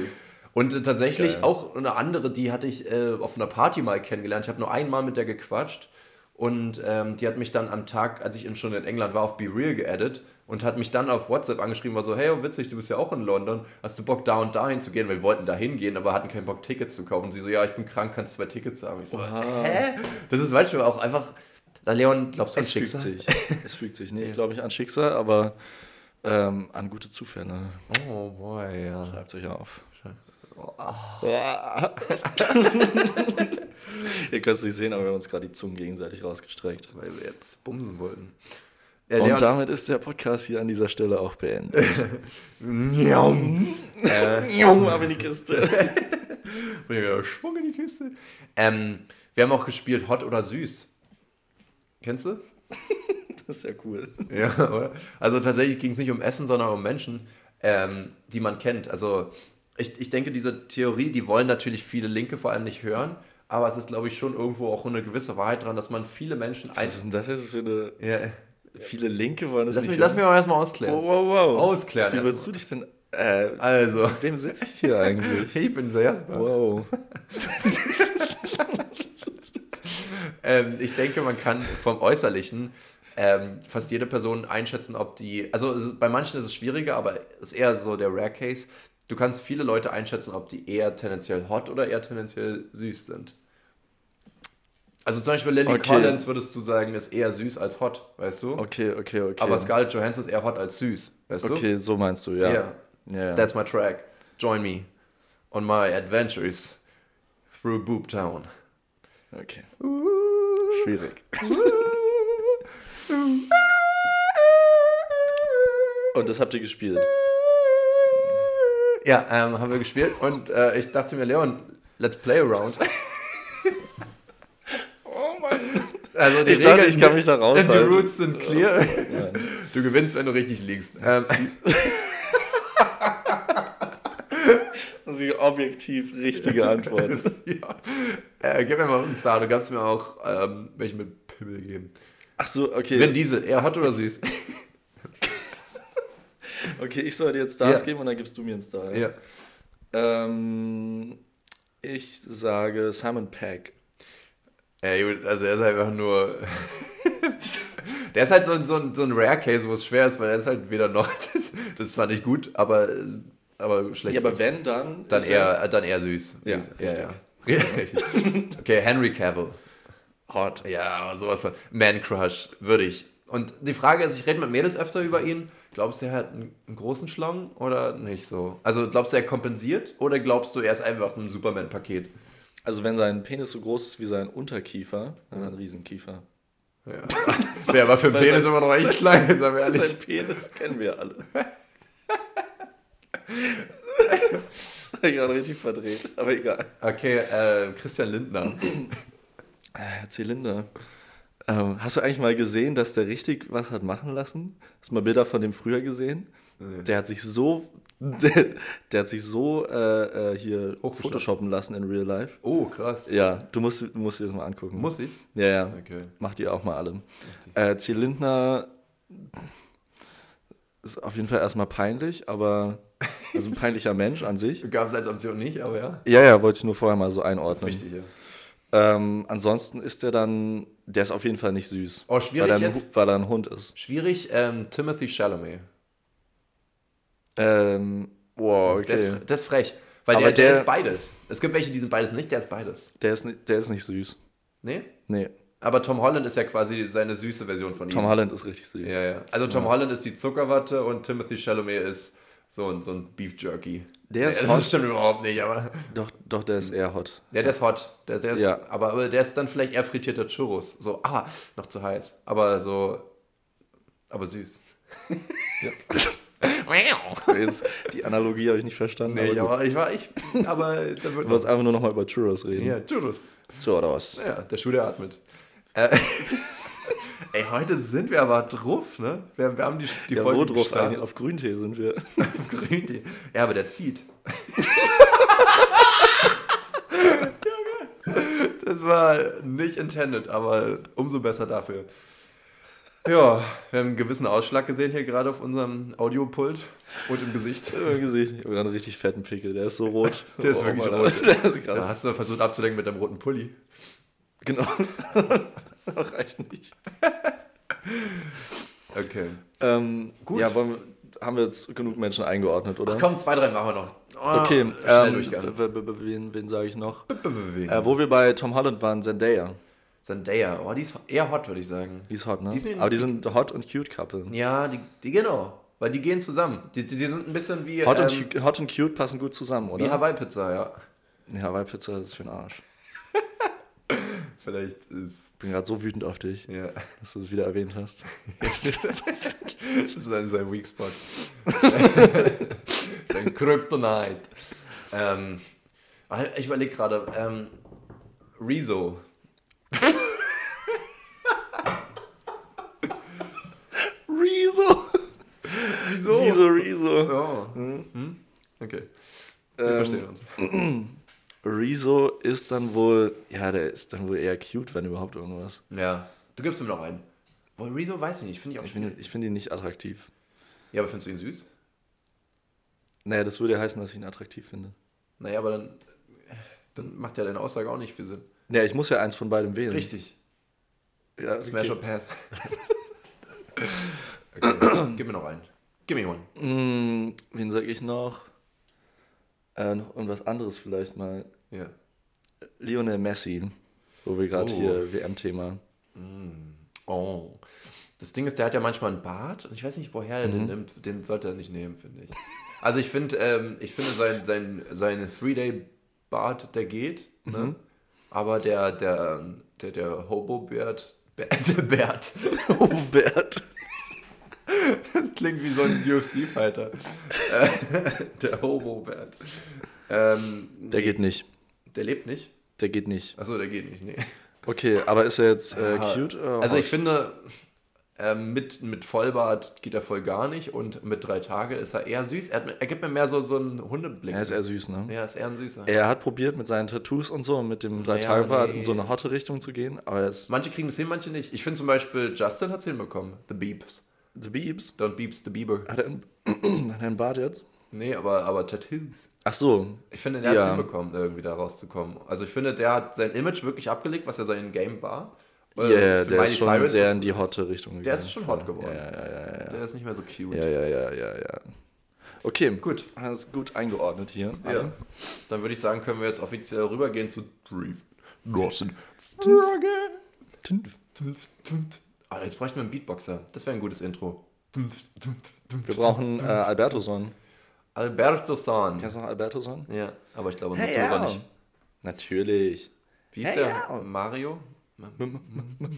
Und äh, tatsächlich auch eine andere, die hatte ich äh, auf einer Party mal kennengelernt. Ich habe nur einmal mit der gequatscht. Und ähm, die hat mich dann am Tag, als ich in, schon in England war, auf Be Real geaddet und hat mich dann auf WhatsApp angeschrieben, war so, hey, oh, witzig, du bist ja auch in London, hast du Bock da und dahin zu gehen? Wir wollten da hingehen, aber hatten keinen Bock, Tickets zu kaufen. Und sie so, ja, ich bin krank, kannst zwei Tickets haben. Ich so, Oha. hä? Das ist manchmal auch einfach, da Leon, glaubst du an Es fügt Schicksal? sich. Es fügt sich. Nee, ich <laughs> glaube nicht an Schicksal, aber ähm, an gute Zufälle. Oh boy, ja. Schreibt euch auf. Ihr könnt es nicht sehen, aber wir haben uns gerade die Zungen gegenseitig rausgestreckt. Weil wir jetzt bumsen wollten. Ja, Und Leon, damit ist der Podcast hier an dieser Stelle auch beendet. äh, Ab in die Kiste. <laughs> Bring wieder Schwung in die Kiste. Ähm, wir haben auch gespielt Hot oder Süß. Kennst du? <laughs> Das ist ja cool. Ja, oder? Also tatsächlich ging es nicht um Essen, sondern um Menschen, ähm, die man kennt. Also ich, ich denke, diese Theorie, die wollen natürlich viele Linke vor allem nicht hören, aber es ist, glaube ich, schon irgendwo auch eine gewisse Wahrheit dran, dass man viele Menschen... Was ist denn das jetzt für eine. ja, Viele Linke wollen das lass, nicht. mich, lass mich hören? aber erstmal ausklären. Wow, wow, wow. Ausklären Wie würdest du dich denn. Äh, Also, mit wem sitze ich hier eigentlich? <laughs> ich bin sehr Jasper. Wow. <laughs> Ähm, ich denke, man kann vom Äußerlichen ähm, fast jede Person einschätzen, ob die. Also ist, bei manchen ist es schwieriger, aber es ist eher so der Rare Case. Du kannst viele Leute einschätzen, ob die eher tendenziell hot oder eher tendenziell süß sind. Also zum Beispiel Lily Okay. Collins würdest du sagen, ist eher süß als hot, weißt du? Okay, okay, okay. Aber Scarlett Johansson ist eher hot als süß, weißt du? Okay, so meinst du, ja. Ja, ja. That's my track. Join me on my adventures through Boob Town. okay. Schwierig. Und das habt ihr gespielt. Ja, ähm, haben wir gespielt und äh, ich dachte mir, Leon, let's play around. Oh Mann. Also die Ich dachte, Regeln, ich kann mich da Die raushalten. Roots sind clear. Ja. Du gewinnst, wenn du richtig liegst. Ähm, <laughs> Das ist die objektiv richtige Antwort. <laughs> ja. äh, gib mir mal einen Star. Du kannst mir auch ähm, welche mit Pimmel geben. Ach so, okay. Vin Diesel, eher hot oder süß? <laughs> Okay, ich soll dir jetzt Stars Ja. geben und dann gibst du mir einen Star. ja. Ähm, ich sage Simon Pegg. Ja, also er ist halt einfach nur. <laughs> der ist halt so ein, so ein, so ein Rare Case, wo es schwer ist, weil er ist halt weder noch. <laughs> Das, das ist zwar nicht gut, aber, aber schlecht. Ja, aber wenn, dann. dann ist er eher, dann eher süß. Ja, süß. richtig. ja. richtig. Okay, Henry Cavill. Hot. Ja, sowas von. Man Crush, würde ich. Und die Frage ist, ich rede mit Mädels öfter über ihn. Glaubst du, er hat einen, einen großen Schlong oder nicht so? Also glaubst du, er kompensiert oder glaubst du, er ist einfach ein Superman-Paket? Also, wenn sein Penis so groß ist wie sein Unterkiefer, dann hat er einen Riesenkiefer. Ja. <laughs> War für Weil Penis sein- immer noch echt klein, sagen wir Sein. Penis kennen wir alle. das <laughs> habe ich gerade richtig verdreht, aber egal. Okay, äh, Christian Lindner. Äh, Zylinder. Ähm, hast du eigentlich mal gesehen, dass der richtig was hat machen lassen? Hast du mal Bilder von dem früher gesehen? Nee. Der hat sich so <laughs> Der, der hat sich so äh, äh, hier photoshoppen lassen in real life. Oh, krass. Ja, du musst, du musst dir das mal angucken. Muss ich? Ja, ja. Okay. Macht ihr auch mal alle. Äh, Ziel Lindner ist auf jeden Fall erstmal peinlich, aber <laughs> also ein peinlicher Mensch an sich. Gab es als Option nicht, aber ja. Ja, ja, wollte ich nur vorher mal so Das ist einordnen. wichtig, ja. Ähm, ansonsten ist der dann, der ist auf jeden Fall nicht süß. Oh, schwierig weil er, ein, jetzt. Weil er ein Hund ist. Schwierig, ähm, Timothy Chalamet. Ähm, wow, okay. Der, ist, der ist frech. Weil der, der, der- ist beides. Es gibt welche, die sind beides nicht, der ist beides. der, ist, nicht- der ist nicht süß. Nee? Nee, Aber Tom Holland ist ja quasi seine süße Version von ihm. Tom Holland ist richtig süß. Ja, ja. Also Tom Holland ist die Zuckerwatte und Timothy Chalamet ist so ein, so ein Beef Jerky. Der ist das hot. ist stimmt überhaupt nicht, aber. Doch, doch, der ist eher hot. Ja, der ist hot. Der, der ist, Ja. aber, aber der ist dann vielleicht eher frittierter Churros. So, ah, noch zu heiß. Aber so. Aber süß. <laughs> Jetzt, die Analogie habe ich nicht verstanden. Nee, aber ich war ich. Aber da wird du wolltest einfach nur noch mal über Churros reden. Ja, Churros. Churros. Ja, der Schuh, der atmet. Äh, <laughs> ey, heute sind wir aber drauf, ne? Wir, wir haben die, die Ja, Folge drauf gestartet. Auf Grüntee sind wir. <laughs> Grüntee. Ja, aber der zieht. <laughs> das war nicht intended, aber umso besser dafür. Ja, wir haben einen gewissen Ausschlag gesehen hier gerade auf unserem Audiopult und im Gesicht. <laughs> Im Gesicht. Ich habe einen richtig fetten Pickel. Der ist so rot. Der ist wirklich Alter. rot. Der ist Da krass. hast du versucht abzulenken mit deinem roten Pulli. Genau. <laughs> Reicht nicht. <laughs> Okay. Ähm, Gut. Ja, wir, haben wir jetzt genug Menschen eingeordnet, oder? Ach komm, zwei, drei machen wir noch. Oh, Okay, schnell ähm, wen, wen sage ich noch? Äh, wo wir bei Tom Holland waren, Zendaya. Zendaya, oh, die ist eher hot, würde ich sagen. Die ist hot, ne? Die sind- Aber die sind hot und cute Couple. Ja, die, die genau. Weil die gehen zusammen. Die, die, die sind ein bisschen wie, Hot, ähm, und, hot und cute passen gut zusammen, wie oder? Hawaii-Pizza, ja. Ja, Hawaii-Pizza ist für den Arsch. <laughs> Vielleicht ist. Ich bin gerade so wütend auf dich, Ja. dass du es wieder erwähnt hast. <laughs> das ist sein, sein Weak Spot. <laughs> sein Kryptonite. Ähm, ich überlege gerade, ähm, Rezo. Rezo! Wieso? Wieso Rezo? Ja. Hm? Okay. Wir Ähm, verstehen uns. <clears throat> Rezo ist dann wohl, ja, der ist dann wohl eher cute, wenn überhaupt irgendwas. Ja. Du gibst ihm noch einen. Wohl Rezo weiß ich nicht, finde ich auch Ich finde find ihn nicht attraktiv. Ja, aber findest du ihn süß? Naja, das würde ja heißen, dass ich ihn attraktiv finde. Naja, aber dann, dann macht ja deine Aussage auch nicht viel Sinn. Ja, ich muss ja eins von beidem wählen. Richtig. Ja, okay. Smash or Pass. <laughs> okay. Gib mir noch einen. Gib mir one. Mm, wen sag ich noch? Äh, noch irgendwas anderes vielleicht mal. Ja. Lionel Messi, wo wir gerade Oh. hier WM-Thema. Oh. Das Ding ist, der hat ja manchmal einen Bart und ich weiß nicht, woher er Mhm. den nimmt. Den sollte er nicht nehmen, finde ich. Also ich finde, ähm, ich finde sein, sein, sein Three-Day-Bart, der geht, Mhm. ne? Aber der, der, der, der Hobo-Bert, Bert- der <laughs> Bert, Oh, Bert. Das klingt wie so ein UFC-Fighter. Äh, <laughs> der Hobo-Bert. Ähm, Der nee, geht nicht. Der lebt nicht? Der geht nicht. Achso, der geht nicht, nee. Okay, aber ist er jetzt äh, cute? Äh, Also ich finde, ähm, mit, mit Vollbart geht er voll gar nicht und mit drei Tage ist er eher süß. Er, hat, er gibt mir mehr so, so einen Hundeblick. er ist eher süß, ne? ja, ist eher ein Süßer. Er hat probiert mit seinen Tattoos und so mit dem drei tage bart nee. in so eine hotte Richtung zu gehen, aber er Manche kriegen das hin, manche nicht. Ich finde zum Beispiel, Justin hat es hinbekommen. The Beeps. The Beeps. Don't Beeps, the Bieber. Hat er, einen, hat er einen Bart jetzt? Nee, aber, aber Tattoos. Ach so. Ich finde, der hat es Ja. hinbekommen, irgendwie da rauszukommen. Also ich finde, der hat sein Image wirklich abgelegt, was ja sein Game war. Ja, yeah, für der ist schon Cyrus sehr ist- in die hotte Richtung gegangen. Der ist schon hot geworden. Ja, ja, ja, ja. Der ist nicht mehr so cute. Ja, ja, ja, ja, ja. Okay, Gut. Alles gut eingeordnet hier. Ja. Dann würde ich sagen, können wir jetzt offiziell rübergehen zu Brief. Dawson. Ah, jetzt bräuchten wir einen Beatboxer. Das wäre ein gutes Intro. Wir brauchen äh, Albertoson. Alberto San. Kennst du noch Albertoson? Ja, aber ich glaube, Hey, ja. nicht. Natürlich. Wie ist Hey, der? ja. Mario? Ma-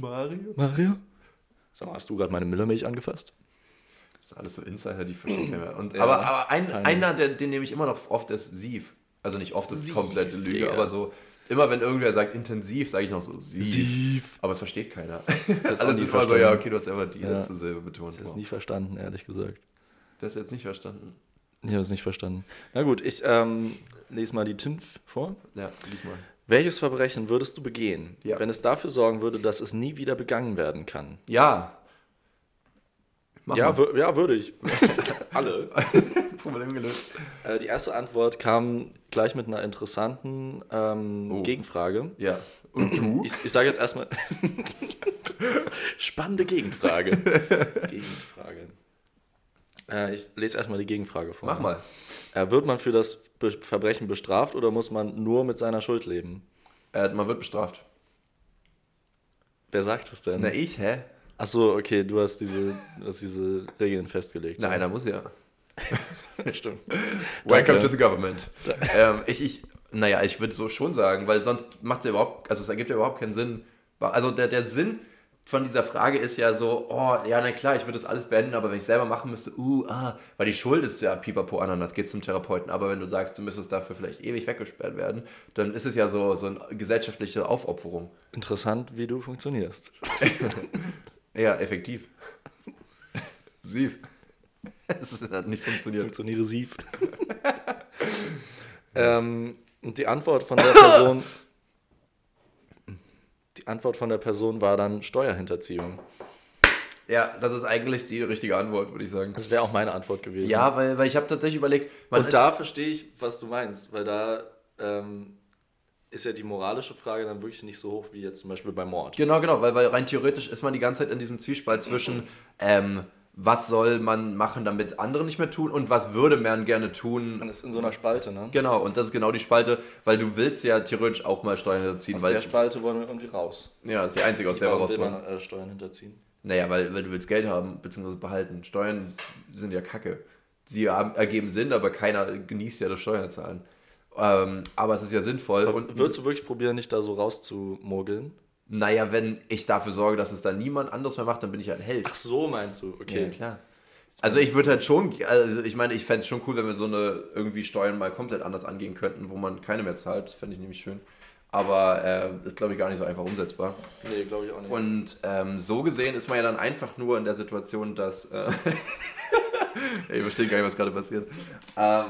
Mario? Mario? Sag mal, hast du gerade meine Müllermilch angefasst? Das ist alles so Insider, die verstehen keiner. Und, Ja, aber aber ein, einer, der, den nehme ich immer noch oft, ist Sieve. Also nicht oft, das ist komplette Lüge, aber so, immer wenn irgendwer sagt intensiv, sage ich noch so Sieve. Sieve. Aber es versteht keiner. <laughs> Alle sind immer so, ja, okay, du hast einfach die Ja. letzte Silbe betont. Ich habe es nie verstanden, ehrlich gesagt. Das jetzt nicht verstanden. Ich habe es nicht verstanden. Na gut, ich ähm, lese mal die TINF vor. Ja, diesmal. Welches Verbrechen würdest du begehen, Ja. wenn es dafür sorgen würde, dass es nie wieder begangen werden kann? Ja. Mach ja, mal. ja, würde ich. <laughs> Alle. <laughs> Problem gelöst. Äh, die erste Antwort kam gleich mit einer interessanten ähm, Oh. Gegenfrage. Ja. Und du? Ich, ich sage jetzt erstmal. <laughs> Spannende Gegenfrage. <laughs> Gegenfrage. Äh, ich lese erstmal die Gegenfrage vor. Mach mal. Äh, wird man für das Be Verbrechen bestraft oder muss man nur mit seiner Schuld leben? Äh, man wird bestraft. Wer sagt es denn? Na, ich, hä? Achso, okay, du hast diese, hast diese Regeln festgelegt. Na, einer muss ja. <laughs> Stimmt. Welcome Danke. to the government. ähm, ich, ich, naja, ich würde so schon sagen, weil sonst macht es ja überhaupt, also es ergibt ja überhaupt keinen Sinn. Also der, der Sinn von dieser Frage ist ja so, oh, ja, na klar, ich würde das alles beenden, aber wenn ich selber machen müsste, uh, ah, weil die Schuld ist ja pipapo Ananas, geht zum Therapeuten, aber wenn du sagst, du müsstest dafür vielleicht ewig weggesperrt werden, dann ist es ja so, so eine gesellschaftliche Aufopferung. Interessant, wie du funktionierst. <laughs> Ja, effektiv. <laughs> Sief. <laughs> Es hat nicht funktioniert. Funktioniere sief. <laughs> ähm, und die Antwort von der <laughs> Person. Die Antwort von der Person war dann Steuerhinterziehung. Ja, das ist eigentlich die richtige Antwort, würde ich sagen. Das wäre auch meine Antwort gewesen. Ja, weil, weil ich habe tatsächlich überlegt, und da verstehe ich, was du meinst, weil da ähm, ist ja die moralische Frage dann wirklich nicht so hoch wie jetzt zum Beispiel bei Mord. Genau, genau, weil, weil rein theoretisch ist man die ganze Zeit in diesem Zwiespalt zwischen, ähm, was soll man machen, damit andere nicht mehr tun und was würde man gerne tun. Man ist in so einer Spalte, ne? Genau, und das ist genau die Spalte, weil du willst ja theoretisch auch mal Steuern hinterziehen, Aus weil der Spalte wollen wir irgendwie raus. ja, das ist die einzige, aus der wir rauskommen. man äh, Steuern hinterziehen? Naja, weil, weil du willst Geld haben, beziehungsweise behalten. Steuern sind ja kacke. Sie haben- ergeben Sinn, aber keiner genießt ja das Steuerzahlen. Ähm, aber es ist ja sinnvoll. Und würdest du wirklich probieren, nicht da so rauszumogeln? Naja, wenn ich dafür sorge, dass es dann niemand anderes mehr macht, dann bin ich ein Held. Ach so, meinst du? Okay. Ja, klar. Also ich würde halt schon, also ich meine, ich fände es schon cool, wenn wir so eine irgendwie Steuern mal komplett anders angehen könnten, wo man keine mehr zahlt. Das fände ich nämlich schön. Aber äh, ist, glaube ich, gar nicht so einfach umsetzbar. Nee, glaube ich auch nicht. Und ähm, so gesehen ist man ja dann einfach nur in der Situation, dass. Äh, <laughs> ich verstehe gar nicht, was gerade passiert. Ähm,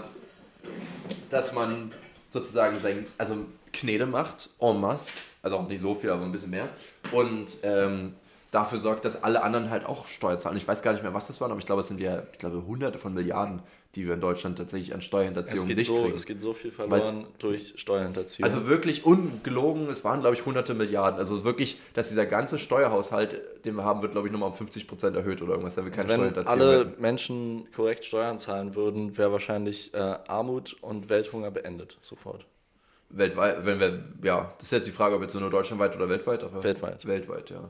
dass man sozusagen sein, also Knete macht, en masse, also auch nicht so viel, aber ein bisschen mehr. Und ähm, dafür sorgt, dass alle anderen halt auch Steuer zahlen. Ich weiß gar nicht mehr, was das waren, aber ich glaube, es sind ja, ich glaube, hunderte von Milliarden, die wir in Deutschland tatsächlich an es, Steuerhinterziehung geht nicht so, kriegen. es geht so viel Weil's- verloren durch Steuerhinterziehung. Also wirklich ungelogen, es waren, glaube ich, hunderte Milliarden. Also wirklich, dass dieser ganze Steuerhaushalt, den wir haben, wird, glaube ich, nochmal um 50% erhöht oder irgendwas, wenn wir keine Also wenn Steuerhinterziehung alle hätten. Menschen korrekt Steuern zahlen würden, wäre wahrscheinlich äh, Armut und Welthunger beendet. Sofort. Weltweit, wenn wir, ja, das ist jetzt die Frage, ob jetzt nur deutschlandweit oder weltweit. Aber Weltweit. Weltweit, ja.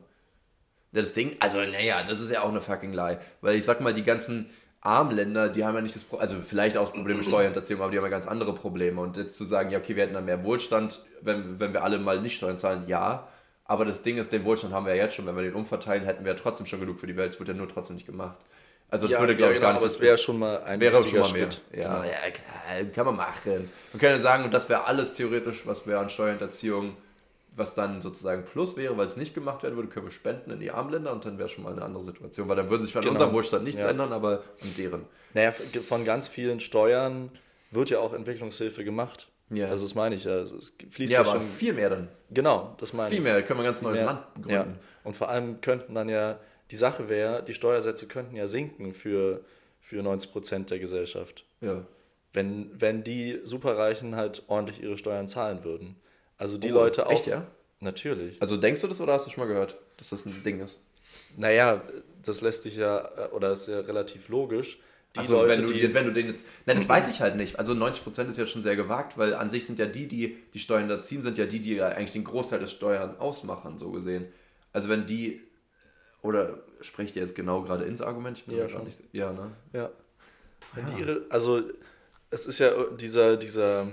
Das Ding, also naja, das ist ja auch eine fucking Lie. Weil ich sag mal, die ganzen armen Länder, die haben ja nicht das Problem, also vielleicht auch das Problem mit Steuerhinterziehung, aber die haben ja ganz andere Probleme. Und jetzt zu sagen, ja, okay, wir hätten dann mehr Wohlstand, wenn, wenn wir alle mal nicht Steuern zahlen, ja. Aber das Ding ist, den Wohlstand haben wir ja jetzt schon. Wenn wir den umverteilen, hätten wir ja trotzdem schon genug für die Welt. Es wird ja nur trotzdem nicht gemacht. Also das würde, glaube ich, gar nicht. Aber es wäre schon mal ein Wäre schon mal mehr. Schritt. Ja, Genau. ja, klar, kann man machen. Man kann ja sagen, und das wäre alles theoretisch, was wäre an Steuerhinterziehung, was dann sozusagen Plus wäre, weil es nicht gemacht werden würde, können wir spenden in die Armländer und dann wäre schon mal eine andere Situation, weil dann würde sich an Genau. unserem Wohlstand nichts Ja. ändern, aber an deren. Naja, von ganz vielen Steuern wird ja auch Entwicklungshilfe gemacht. Ja. Also das meine ich ja. Also es fließt Ja, ja, aber schon. viel mehr dann. Genau, das meine Viel ich. mehr, können wir ein ganz neues Ja, Land ja. gründen. Und vor allem könnten dann ja, die Sache wäre, die Steuersätze könnten ja sinken für, für 90 Prozent der Gesellschaft. Ja. Wenn, wenn die Superreichen halt ordentlich ihre Steuern zahlen würden. Also die Oh, Leute auch. echt, ja? Natürlich. Also denkst du das oder hast du schon mal gehört, dass das ein Ding ist? Naja, das lässt sich ja, oder ist ja relativ logisch. Die Also Leute, wenn du, die, wenn du den jetzt. Nein, das weiß ich halt nicht. Also 90% ist ja schon sehr gewagt, weil an sich sind ja die, die die Steuern da ziehen, sind ja die, die ja eigentlich den Großteil der Steuern ausmachen, so gesehen. Also wenn die. Oder sprecht ihr jetzt genau gerade ins Argument? Ich bin Ja, gar schon. nicht. Ja, ne? Ja. Wenn Ja. ihre, also es ist ja äh, dieser, dieser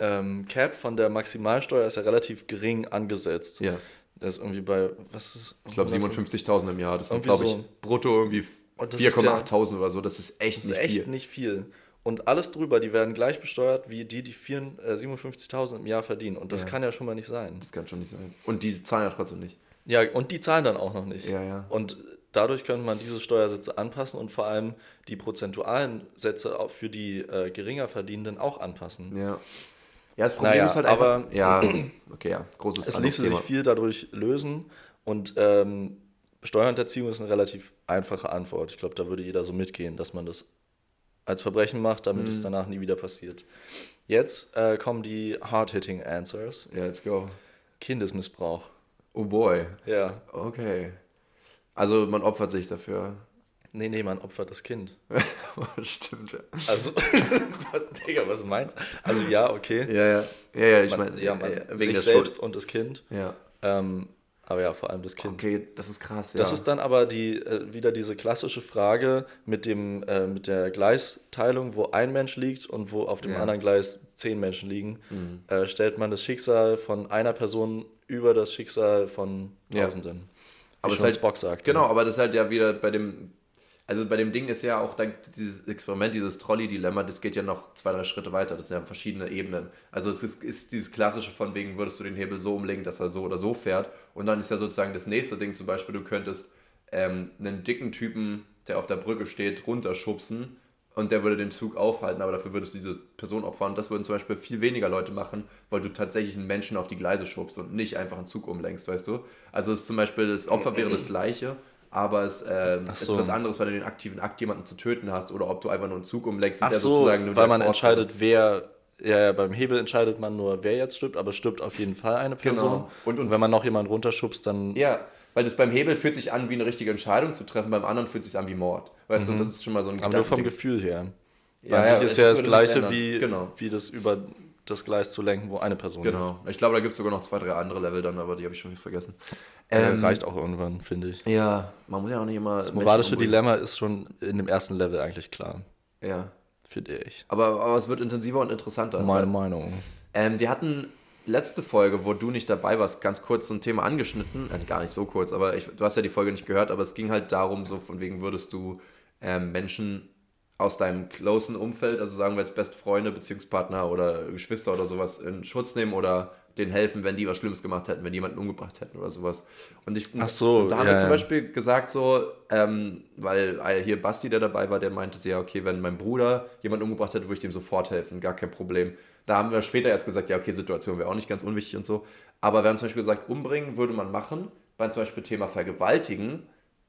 ähm, Cap von der Maximalsteuer ist ja relativ gering angesetzt. Ja. Das ist irgendwie bei, was ist Ich glaube 57.000 im Jahr. Das sind, glaube ich, so. brutto irgendwie Und das ist 4,8.000 oder so. Das ist echt Das ist nicht echt viel. nicht viel. Und alles drüber, die werden gleich besteuert, wie die, die 4, äh, 57.000 im Jahr verdienen. Und das Ja. kann ja schon mal nicht sein. Das kann schon nicht sein. Und die zahlen ja trotzdem nicht. Ja, und die zahlen dann auch noch nicht. Ja, ja. Und dadurch könnte man diese Steuersätze anpassen und vor allem die prozentualen Sätze auch für die äh, geringer Verdienenden auch anpassen. Ja. Ja, das Problem Naja, ist halt einfach. aber- ja, okay, ja. Großes Es ließe sich Thema. viel dadurch lösen und ähm, Steuerhinterziehung ist eine relativ einfache Antwort. Ich glaube, da würde jeder so mitgehen, dass man das als Verbrechen macht, damit Mhm. es danach nie wieder passiert. Jetzt äh, kommen die hard-hitting Answers. Ja, let's go. Kindesmissbrauch. Oh boy. Ja. Okay. Also man opfert sich dafür. Nee, nee, man opfert das Kind. <laughs> Stimmt, ja. Also, <laughs> was, Digga, was meinst du? Also, ja, okay. Ja, ja. Ja, ja, ich meine, ja, man, wegen sich selbst Schuld. und das Kind. Ja. Ähm, aber ja, vor allem das Kind. Okay, das ist krass, ja. Das ist dann aber die, äh, wieder diese klassische Frage mit, dem, äh, mit der Gleisteilung, wo ein Mensch liegt und wo auf dem Ja. Mhm. anderen Gleis zehn Menschen liegen. Äh, stellt man das Schicksal von einer Person über das Schicksal von Ja. Tausenden. Wie Aber es halt- Spock sagt. Genau, aber das ist halt ja wieder bei dem, also bei dem Ding ist ja auch dieses Experiment, dieses Trolley-Dilemma, das geht ja noch zwei, drei Schritte weiter. Das sind ja verschiedene Ebenen. Also es ist, ist dieses klassische von wegen, würdest du den Hebel so umlegen, dass er so oder so fährt. Und dann ist ja sozusagen das nächste Ding, zum Beispiel, du könntest ähm, einen dicken Typen, der auf der Brücke steht, runterschubsen und der würde den Zug aufhalten, aber dafür würdest du diese Person opfern. Und das würden zum Beispiel viel weniger Leute machen, weil du tatsächlich einen Menschen auf die Gleise schubst und nicht einfach einen Zug umlenkst, weißt du? Also es ist zum Beispiel, das Opfer wäre das gleiche, aber es ähm, Ach ist so. was anderes, weil du den aktiven Akt, jemanden zu töten hast oder ob du einfach nur einen Zug umlenkst, Ach der so, sozusagen nur weil man entscheidet, wer. Ja, ja, beim Hebel entscheidet man nur, wer jetzt stirbt, aber stirbt auf jeden Fall eine Person. Genau. Und- und- wenn man noch jemanden runterschubst, dann. Ja, weil das beim Hebel fühlt sich an wie eine richtige Entscheidung zu treffen, beim anderen fühlt sich an wie Mord. Weißt du, das ist schon mal so ein Mhm. aber nur vom. Gefühl her. Ja, An ja, sich ist es ja das gleiche wie, Genau. wie das über das Gleis zu lenken, wo eine Person Genau. Ich glaube, da gibt es sogar noch zwei, drei andere Level dann, aber die habe ich schon vergessen. Äh, Ähm, reicht auch irgendwann, finde ich. Ja, man muss ja auch nicht immer. Das moralische Dilemma ist schon in dem ersten Level eigentlich klar, Ja. finde ich. Aber, aber es wird intensiver und interessanter. Meine weil- Meinung. Ähm, wir hatten letzte Folge, wo du nicht dabei warst, ganz kurz so ein Thema angeschnitten. Äh, gar nicht so kurz, aber ich, du hast ja die Folge nicht gehört, aber es ging halt darum, so von wegen würdest du ähm, Menschen aus deinem closen Umfeld, also sagen wir jetzt beste Freunde, Beziehungspartner oder Geschwister oder sowas, in Schutz nehmen oder denen helfen, wenn die was Schlimmes gemacht hätten, wenn die jemanden umgebracht hätten oder sowas. Und ich Ach so, und da haben ja, wir zum. Beispiel gesagt so, ähm, weil äh, hier Basti, der dabei war, der meinte so, ja, okay, wenn mein Bruder jemanden umgebracht hätte, würde ich dem sofort helfen, gar kein Problem. Da haben wir später erst gesagt, ja, okay, Situation wäre auch nicht ganz unwichtig und so. Aber wir haben zum Beispiel gesagt, umbringen würde man machen, beim zum Beispiel Thema Vergewaltigen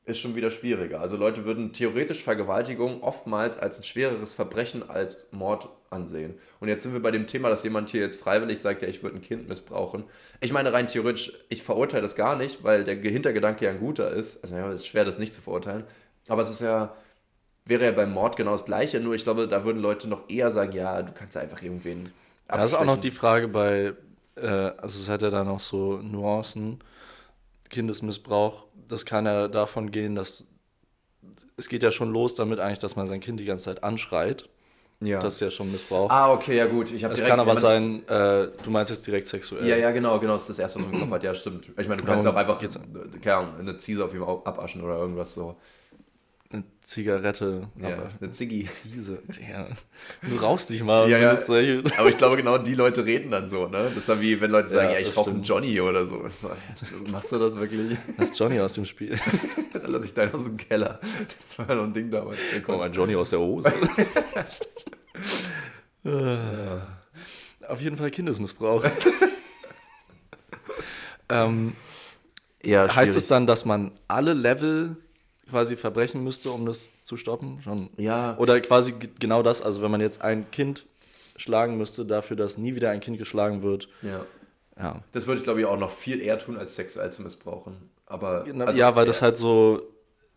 ist schon wieder schwieriger. Also Leute würden theoretisch Vergewaltigung oftmals als ein schwereres Verbrechen als Mord ansehen. Und jetzt sind wir bei dem Thema, dass jemand hier jetzt freiwillig sagt, ja, ich würde ein Kind missbrauchen. Ich meine rein theoretisch, ich verurteile das gar nicht, weil der Hintergedanke ja ein guter ist. Also ja, es ist schwer, das nicht zu verurteilen. Aber es ist ja, wäre ja beim Mord genau das Gleiche, nur ich glaube, da würden Leute noch eher sagen, ja, du kannst einfach irgendwen Das ist auch noch abstechen. die Frage bei, äh, also es hat ja da noch so Nuancen. Kindesmissbrauch, das kann ja davon gehen, dass es geht ja schon los damit eigentlich, dass man sein Kind die ganze Zeit anschreit. ja. Das ist ja schon Missbrauch. ah, okay, ja gut. Ich es kann aber sein, äh, du meinst jetzt direkt sexuell. Ja, ja, genau, genau, das ist das erste, was man im Kopf hat. Ja, stimmt. Ich meine, du kannst Ja, auch einfach jetzt- keine Ahnung, eine Ziese auf ihm abaschen oder irgendwas so. Eine Zigarette. Ja, eine Ziggy. Ziese. Ja. Du rauchst dich mal. Ja, ja. Aber ich glaube, genau die Leute reden dann so, ne? Das ist dann wie, wenn Leute sagen, Ja, ja, ich rauche einen. Johnny oder so. Machst du das wirklich? Das ist Johnny aus dem Spiel. <laughs> Dann lass ich deinen aus dem Keller. Das war ja noch ein Ding damals. Komm mal, Johnny aus der Hose. <laughs> Auf jeden Fall Kindesmissbrauch. <laughs> ähm, Ja, heißt es dann, dass man alle Level quasi verbrechen müsste, um das zu stoppen? Schon. Ja. Oder quasi genau das, also wenn man jetzt ein Kind schlagen müsste, dafür, dass nie wieder ein Kind geschlagen wird. Ja. Ja, Das würde ich, glaube ich, auch noch viel eher tun, als sexuell zu missbrauchen. Aber. also, ja weil das halt so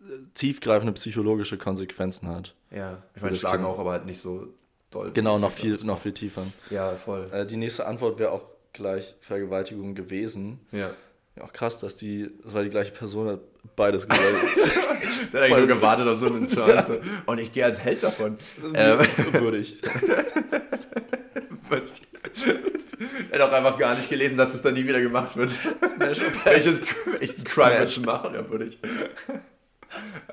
äh, tiefgreifende psychologische Konsequenzen hat. Ja, ich meine, schlagen Kind. auch, aber halt nicht so doll. Genau, noch viel, glaub, noch viel tiefer. Ja, voll. Äh, die nächste Antwort wäre auch gleich Vergewaltigung gewesen. Ja. Ja, auch krass, dass die, das war die gleiche Person, hat beides <laughs> gesagt. Der hat eigentlich nur gewartet auf so eine Chance. Und ich gehe als Held davon. Ähm, würdig. <laughs> er hat auch einfach gar nicht gelesen, dass es dann nie wieder gemacht wird. Smash. <laughs> Welches, welches Crime Smash. wird schon machen? Ja, würde ich.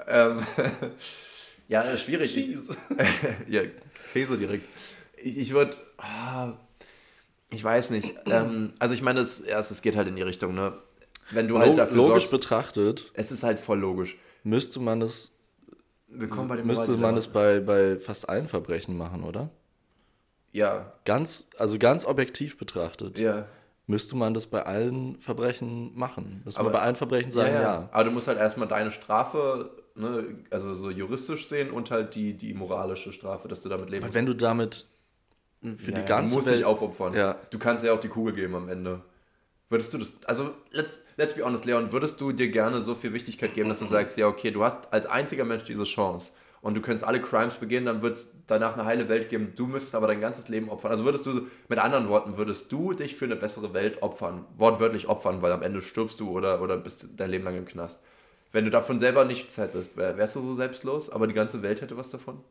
ähm, ja, schwierig. Ich, ja, Käse direkt. Ich, ich würde. Ah, ich weiß nicht. Ähm, also ich meine, es, erst, es geht halt in die Richtung, ne? Wenn du halt dafür Logisch sorgst, betrachtet, es ist halt voll logisch. müsste man das, Willkommen bei dem müsste man das bei, bei fast allen Verbrechen machen, oder? Ja, Ganz, also ganz objektiv betrachtet, ja. müsste man das bei allen Verbrechen machen. Müsste man Aber- bei allen Verbrechen sagen, ja. Aber du musst halt erstmal deine Strafe, ne, also so juristisch sehen und halt die, die moralische Strafe, dass du damit leben Aber wenn du damit für Ja, die ja, ganze du musst Welt... dich aufopfern. Ja. Du kannst ja auch die Kugel geben am Ende. Würdest du das, also let's, let's be honest, Leon, würdest du dir gerne so viel Wichtigkeit geben, dass du sagst, ja, okay, du hast als einziger Mensch diese Chance und du könntest alle Crimes begehen, dann wird es danach eine heile Welt geben, du müsstest aber dein ganzes Leben opfern. Also würdest du, mit anderen Worten, würdest du dich für eine bessere Welt opfern, wortwörtlich opfern, weil am Ende stirbst du oder, oder bist dein Leben lang im Knast. Wenn du davon selber nichts hättest, wär, wärst du so selbstlos, aber die ganze Welt hätte was davon?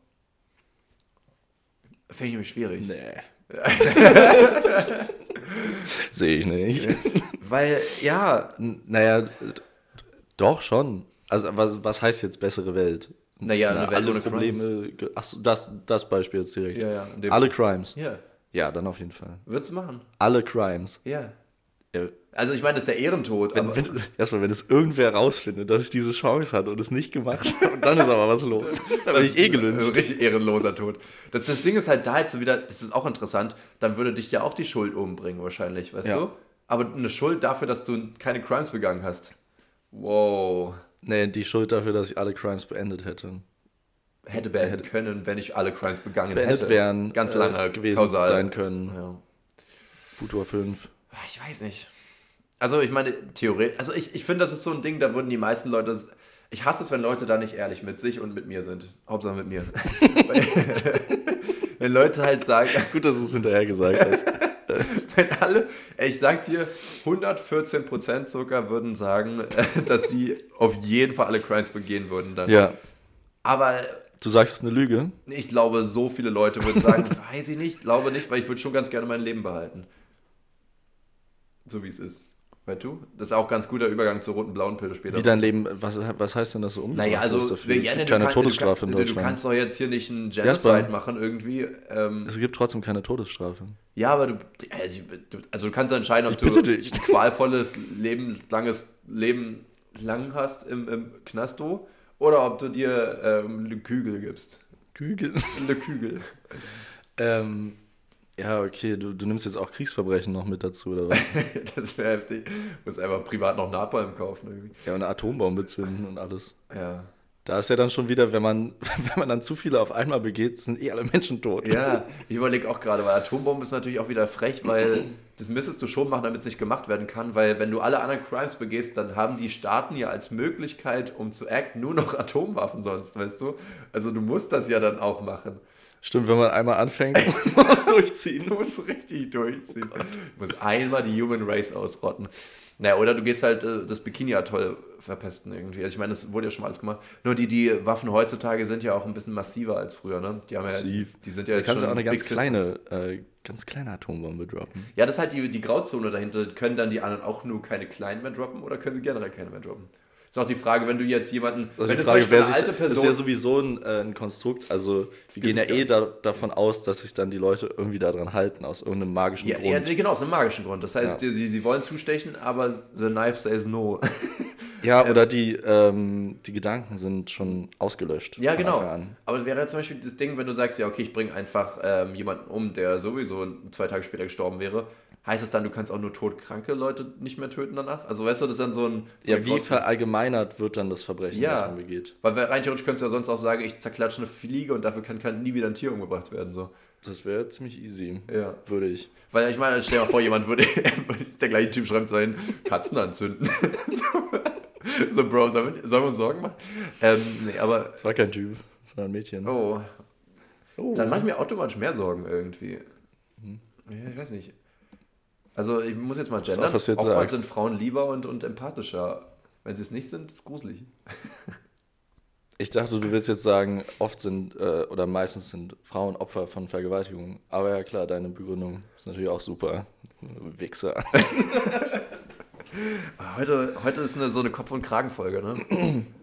Finde ich nämlich schwierig. Nee. <laughs> Sehe ich nicht. Weil, ja, Naja, doch schon. Also was, was heißt jetzt bessere Welt? Naja, eine Welt alle ohne Probleme. ge- Achso, das, das Beispiel jetzt direkt. Ja, ja, Alle Crimes. Ja. Ja, dann auf jeden Fall. Würdest du machen? Alle Crimes. Ja. Ja, Also ich meine, das ist der Ehrentod. wenn, wenn, erstmal, wenn es irgendwer rausfindet, dass ich diese Chance hatte und es nicht gemacht habe, und <laughs> dann ist aber was los. Dann bin ich eh Ein gelünscht. richtig ehrenloser Tod. Das, das Ding ist halt da jetzt so wieder, das ist auch interessant, dann würde dich ja auch die Schuld umbringen wahrscheinlich, weißt Ja. du? Aber eine Schuld dafür, dass du keine Crimes begangen hast. Wow. Nee, die Schuld dafür, dass ich alle Crimes beendet hätte. Hätte beenden können, wenn ich alle Crimes begangen Beendet hätte. wären, Ganz äh, lange gewesen kausal. sein können. Ja. Futur 5. Ah, Ich weiß nicht. Also ich meine, theoretisch, also ich, ich finde, das ist so ein Ding, da würden die meisten Leute, ich hasse es, wenn Leute da nicht ehrlich mit sich und mit mir sind. Hauptsache mit mir. <laughs> wenn Leute halt sagen, <laughs> Gut, dass du es hinterher gesagt hast. <laughs> wenn alle, ich sag dir, 114% sogar würden sagen, dass sie auf jeden Fall alle Crimes begehen würden dann. ja. Aber Du sagst, es ist eine Lüge? ich glaube, so viele Leute würden sagen, weiß ich nicht, glaube nicht, weil ich würde schon ganz gerne mein Leben behalten. So wie es ist. Weißt du? Das ist auch ganz guter Übergang zur roten blauen Pille später. Wie dein Leben, was, was heißt denn das so umgebracht Naja, also ja, es ne, gibt du keine kann- Todesstrafe du, in Deutschland. Du kannst doch jetzt hier nicht einen. Genocide machen irgendwie. Ähm, es gibt trotzdem keine Todesstrafe. ja, aber du also, du, also kannst entscheiden, ob du dich. ein qualvolles, lebenslanges Leben lang hast im, im Knasto oder ob du dir ähm, Le Kügel gibst. Kügel. Le Kügel. <laughs> ähm, ja, okay, du, du nimmst jetzt auch Kriegsverbrechen noch mit dazu, oder was? <laughs> das wäre heftig. Du musst einfach privat noch Napalm kaufen irgendwie. ja, und eine Atombombe zünden und alles. Ja. Da ist ja dann schon wieder, wenn man, <laughs> wenn man dann zu viele auf einmal begeht, sind eh alle Menschen tot. Ja, ich überlege auch gerade, weil Atombombe ist natürlich auch wieder frech, weil das müsstest du schon machen, damit es nicht gemacht werden kann, weil wenn du alle anderen Crimes begehst, dann haben die Staaten ja als Möglichkeit, um zu acten, nur noch Atomwaffen sonst, weißt du? Also du musst das ja dann auch machen. Stimmt, wenn man einmal anfängt, <laughs> durchziehen. Du musst richtig durchziehen. Du musst einmal die Human Race ausrotten. Naja, oder du gehst halt äh, das Bikini-Atoll verpesten irgendwie. Also ich meine, das wurde ja schon mal alles gemacht. Nur die, die Waffen heutzutage sind ja auch ein bisschen massiver als früher, ne? Die haben ja, Massiv. die sind ja Da kannst du schon auch eine ganz kleine, äh, ganz kleine Atombombe droppen. Ja, das ist halt die, die Grauzone dahinter. Können dann die anderen auch nur keine kleinen mehr droppen oder können sie generell keine mehr droppen? Ist auch die Frage, wenn du jetzt jemanden, Also wenn du Frage, zum Beispiel eine alte das ist Person, ja sowieso ein, äh, ein Konstrukt. Also, sie gibt gehen ja eh da, davon aus, dass sich dann die Leute irgendwie daran halten, aus irgendeinem magischen ja, Grund. ja, genau, aus einem magischen Grund. Das heißt, Ja. sie, sie wollen zustechen, aber the knife says no. Ja, oder die, ähm, die Gedanken sind schon ausgelöscht. ja, genau. Aber wäre zum Beispiel das Ding, wenn du sagst, ja, okay, ich bringe einfach ähm, jemanden um, der sowieso zwei Tage später gestorben wäre, heißt es dann, du kannst auch nur todkranke Leute nicht mehr töten danach? Also weißt du, das ist dann so ein... So Ja, wie Grauzone. verallgemeinert wird dann das Verbrechen, Ja. das man begeht? Weil rein theoretisch könntest du ja sonst auch sagen, ich zerklatsche eine Fliege und dafür kann, kann nie wieder ein Tier umgebracht werden. So. Das wäre ziemlich easy. Ja. Würde ich. Weil ich meine, stell dir mal vor, jemand würde, <laughs> der gleiche Typ schreibt sein Katzen anzünden. <laughs> so, <laughs> so, Bro, sollen wir, sollen wir uns Sorgen machen? Ähm, nee, aber, Das war kein Typ, das war ein Mädchen. oh, Oh. dann mache ich mir automatisch mehr Sorgen irgendwie. Ja, ich weiß nicht. Also, ich muss jetzt mal gendern. Oftmals sagst. sind Frauen lieber und, und empathischer. Wenn sie es nicht sind, ist es gruselig. <laughs> Ich dachte, du willst jetzt sagen, oft sind äh, oder meistens sind Frauen Opfer von Vergewaltigung. Aber ja klar, deine Begründung ist natürlich auch super. Wichser. <laughs> Heute, heute ist eine, so eine Kopf- und Kragenfolge, ne? <clears throat>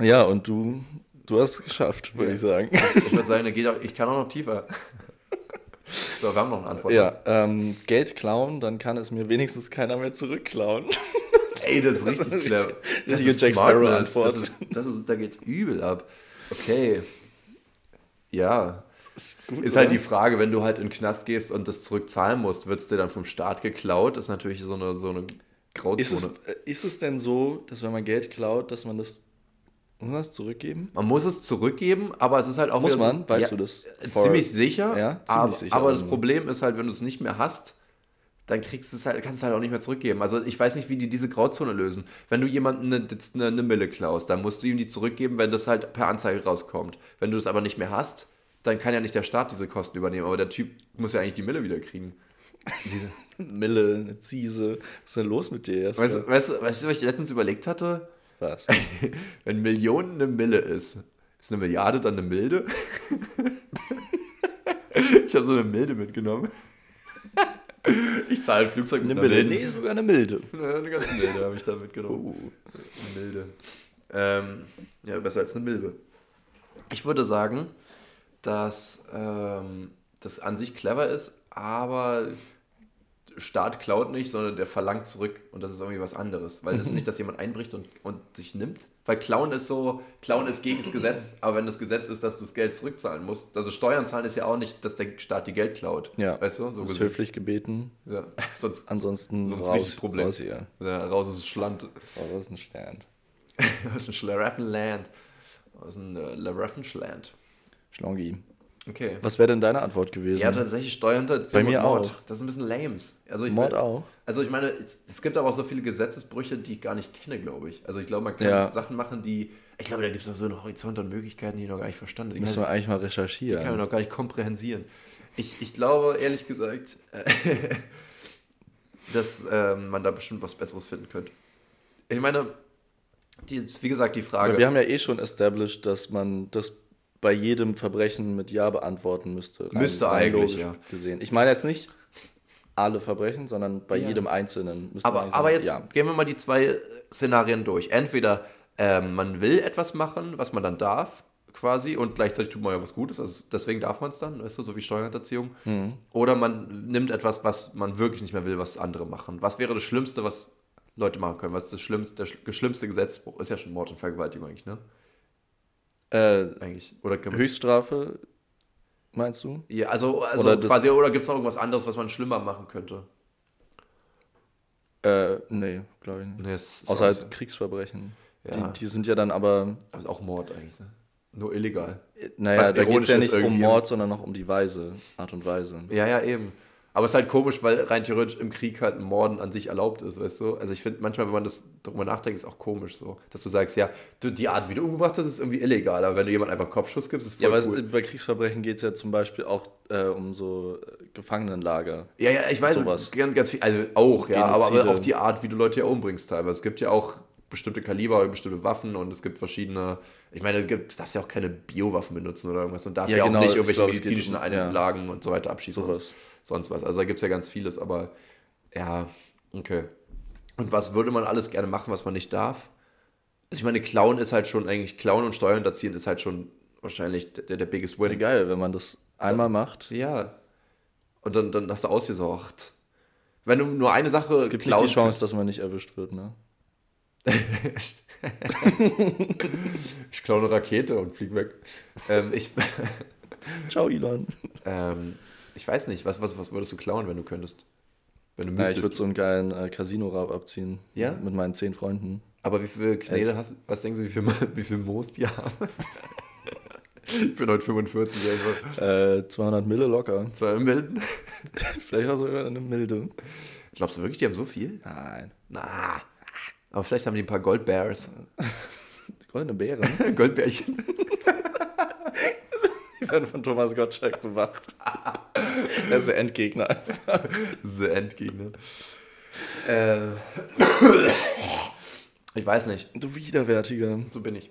Ja, und du, du hast es geschafft, würde Ja. ich sagen. Ich würde sagen, geht auch, ich kann auch noch tiefer. <laughs> So, wir haben noch eine Antwort. Ja, ähm, Geld klauen, dann kann es mir wenigstens keiner mehr zurückklauen. <laughs> Ey, das ist richtig clever. Das ist Jack Smartness. Sparrow-Antwort. Das ist, das ist, da geht's übel ab. Okay. Ja. Ist, gut, Ist halt die Frage, wenn du halt in den Knast gehst und das zurückzahlen musst, wird es dir dann vom Staat geklaut? Ist natürlich so eine, so eine Grauzone. ist, es, äh, ist es denn so, dass wenn man Geld klaut, dass man das. Muss man das zurückgeben? Man muss es zurückgeben, aber es ist halt auch Muss wieder so- man? Weißt ja, du das? äh, Ziemlich sicher. Ja, ziemlich aber, sicher Aber das also. Problem ist halt, wenn du es nicht mehr hast, dann kriegst du es halt, kannst du halt auch nicht mehr zurückgeben. Also ich weiß nicht, wie die diese Grauzone lösen. Wenn du jemanden eine, eine, eine Mille klaust, dann musst du ihm die zurückgeben, wenn das halt per Anzeige rauskommt. Wenn du es aber nicht mehr hast, dann kann ja nicht der Staat diese Kosten übernehmen. Aber der Typ muss ja eigentlich die Mille wieder kriegen. Diese- <laughs> Mille, eine Ziese. Was ist denn los mit dir? Weißt, du- weißt, weißt du, was ich letztens überlegt hatte? Was? <laughs> Wenn Millionen eine Mille ist, ist eine Milliarde dann eine Milde? <laughs> ich habe so eine Milde mitgenommen. Ich zahle ein Flugzeug mit Eine. Milden. Nee, sogar eine Milde. Ja, Eine ganze Milde habe ich da mitgenommen. Eine Milde. Ähm, ja, besser als eine Milbe. Ich würde sagen, dass ähm, das an sich clever ist, aber Staat klaut nicht, sondern der verlangt zurück und das ist irgendwie was anderes. Weil das ist <laughs> nicht, dass jemand einbricht und, und sich nimmt. Weil Klauen ist so, Klauen ist gegen das Gesetz, aber wenn das Gesetz ist, dass du das Geld zurückzahlen musst, also Steuern zahlen ist ja auch nicht, dass der Staat dir Geld klaut. Ja. Weißt du? So höflich gebeten. Ja. <laughs> Sonst, Ansonsten Sonst raus. richtig Problem. Raus hier. ja, raus ist Schland. Oh, <laughs> das ist ein Stern. Aus dem Schlaraffenland. Aus dem äh. Schlongi. Okay. Was wäre denn deine Antwort gewesen? Ja, tatsächlich Steuerhinterziehung Bei mir und Mord. auch. Das ist ein bisschen lames. Also ich Mord will- auch. Also ich meine, es gibt aber auch so viele Gesetzesbrüche, die ich gar nicht kenne, glaube ich. Also ich glaube, man kann Ja. Sachen machen, die... Ich glaube, da gibt es noch so einen Horizont an Möglichkeiten, die ich noch gar nicht verstanden habe. Die Müssen wir eigentlich mal die kann man recherchieren. noch gar nicht komprehensieren. Ich, ich glaube, ehrlich gesagt, äh, <laughs> dass ähm, man da bestimmt was Besseres finden könnte. Ich meine, die, wie gesagt, die Frage... Aber wir haben ja eh schon established, dass man das bei jedem Verbrechen mit Ja beantworten müsste. Rein- Müsste rein eigentlich, ja. Gesehen. Ich meine jetzt nicht alle Verbrechen, sondern bei Ja. jedem Einzelnen müsste man Aber, eigentlich aber sagen, jetzt ja. gehen wir mal die zwei äh, Szenarien durch. Entweder ähm, man will etwas machen, was man dann darf, quasi, und gleichzeitig tut man ja was Gutes, also deswegen darf man es dann, weißt du, so wie Steuerhinterziehung. Mhm. Oder man nimmt etwas, was man wirklich nicht mehr will, was andere machen. Was wäre das Schlimmste, was Leute machen können? Was ist das schlimmste, der schlimmste Gesetzbruch? Ist ja schon Mord und Vergewaltigung eigentlich, ne? Äh, Eigentlich. Oder Höchststrafe, meinst du? Ja, also, also Oder quasi, oder gibt es noch irgendwas anderes, was man schlimmer machen könnte? Äh, nee, glaube ich nicht. Nee, Außer halt. Kriegsverbrechen. Ja. Die, die sind ja dann aber, Aber ist auch Mord eigentlich, ne? Nur illegal. äh, naja, da geht es ja nicht um. Mord, sondern noch um die Weise, Art und Weise. Ja, ja, eben. Aber es ist halt komisch, weil rein theoretisch im Krieg halt Morden an sich erlaubt ist, weißt du? Also ich finde manchmal, wenn man das darüber nachdenkt, ist auch komisch so, dass du sagst, ja, du, die Art, wie du umgebracht hast, ist irgendwie illegal, aber wenn du jemand einfach Kopfschuss gibst, ist voll Ja, aber cool. bei Kriegsverbrechen geht es ja zum Beispiel auch äh, um so äh, Gefangenenlager. ja, ja, ich weiß, sowas. ganz, ganz viel, also auch, ja, aber, aber auch die Art, wie du Leute ja umbringst teilweise. Es gibt ja auch bestimmte Kaliber oder bestimmte Waffen und es gibt verschiedene, ich meine, es gibt, darfst ja auch keine Biowaffen benutzen oder irgendwas und darfst ja, Ja, auch genau, nicht ich irgendwelche glaub, medizinischen um- ja. Einlagen und so weiter abschießen. Sowas. Und sonst was. Also da gibt es ja ganz vieles, aber ja, okay. Und was würde man alles gerne machen, was man nicht darf? Also ich meine, Klauen ist halt schon eigentlich, Klauen und Steuern hinterziehen ist halt schon wahrscheinlich der, der biggest win. Geil, wenn man das einmal macht. Ja. Und dann, dann hast du ausgesorgt. Wenn du nur eine Sache Es gibt nicht die Chance, dass man nicht erwischt wird, ne? Ich klaue eine Rakete und flieg weg. ähm, ich, Ciao, Elon. ähm, ich weiß nicht, was, was, was würdest du klauen, wenn du könntest? Wenn du Ja, ich müsstest. würde so einen geilen äh, Casino-Rab abziehen. Ja? Mit meinen zehn Freunden. Aber wie viele Knete Elf. hast du? Was denkst du, wie viel, <laughs> wie viel Moos die haben? <laughs> ich bin heute 45, einfach. Äh, 200 Mille locker. Zwei Milden. <laughs> Vielleicht auch sogar eine milde. Glaubst du wirklich, die haben so viel? Nein. Na. Aber vielleicht haben die ein paar Goldbears. <laughs> Goldene Beeren. <laughs> Goldbärchen. <laughs> Die werden von Thomas Gottschalk bewacht. Er ist der Endgegner einfach. The Endgegner. Äh. Ich weiß nicht. Du Widerwärtiger. So bin ich.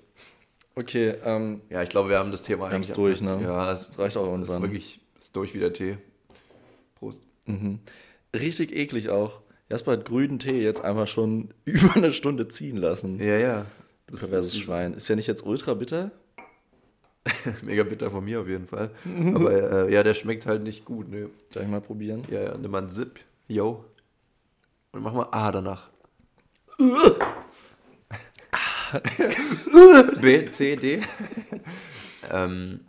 Okay, ähm, Ja, ich glaube, wir haben das Thema Wir eigentlich- durch, ne? Ja, es das reicht auch ist irgendwann. wirklich ist durch wie der Tee. Prost. Richtig eklig auch. Jasper hat grünen Tee jetzt einfach schon <laughs> über eine Stunde ziehen lassen. Ja, ja. Du perverses Schwein. Ist ja nicht jetzt ultra bitter? <laughs> Mega bitter von mir auf jeden Fall. Aber äh, ja, der schmeckt halt nicht gut. Ne? Soll ich mal probieren? Ja, ja, nimm mal einen Sip. Yo. Und mach mal A danach. <laughs> B, C, D. ähm,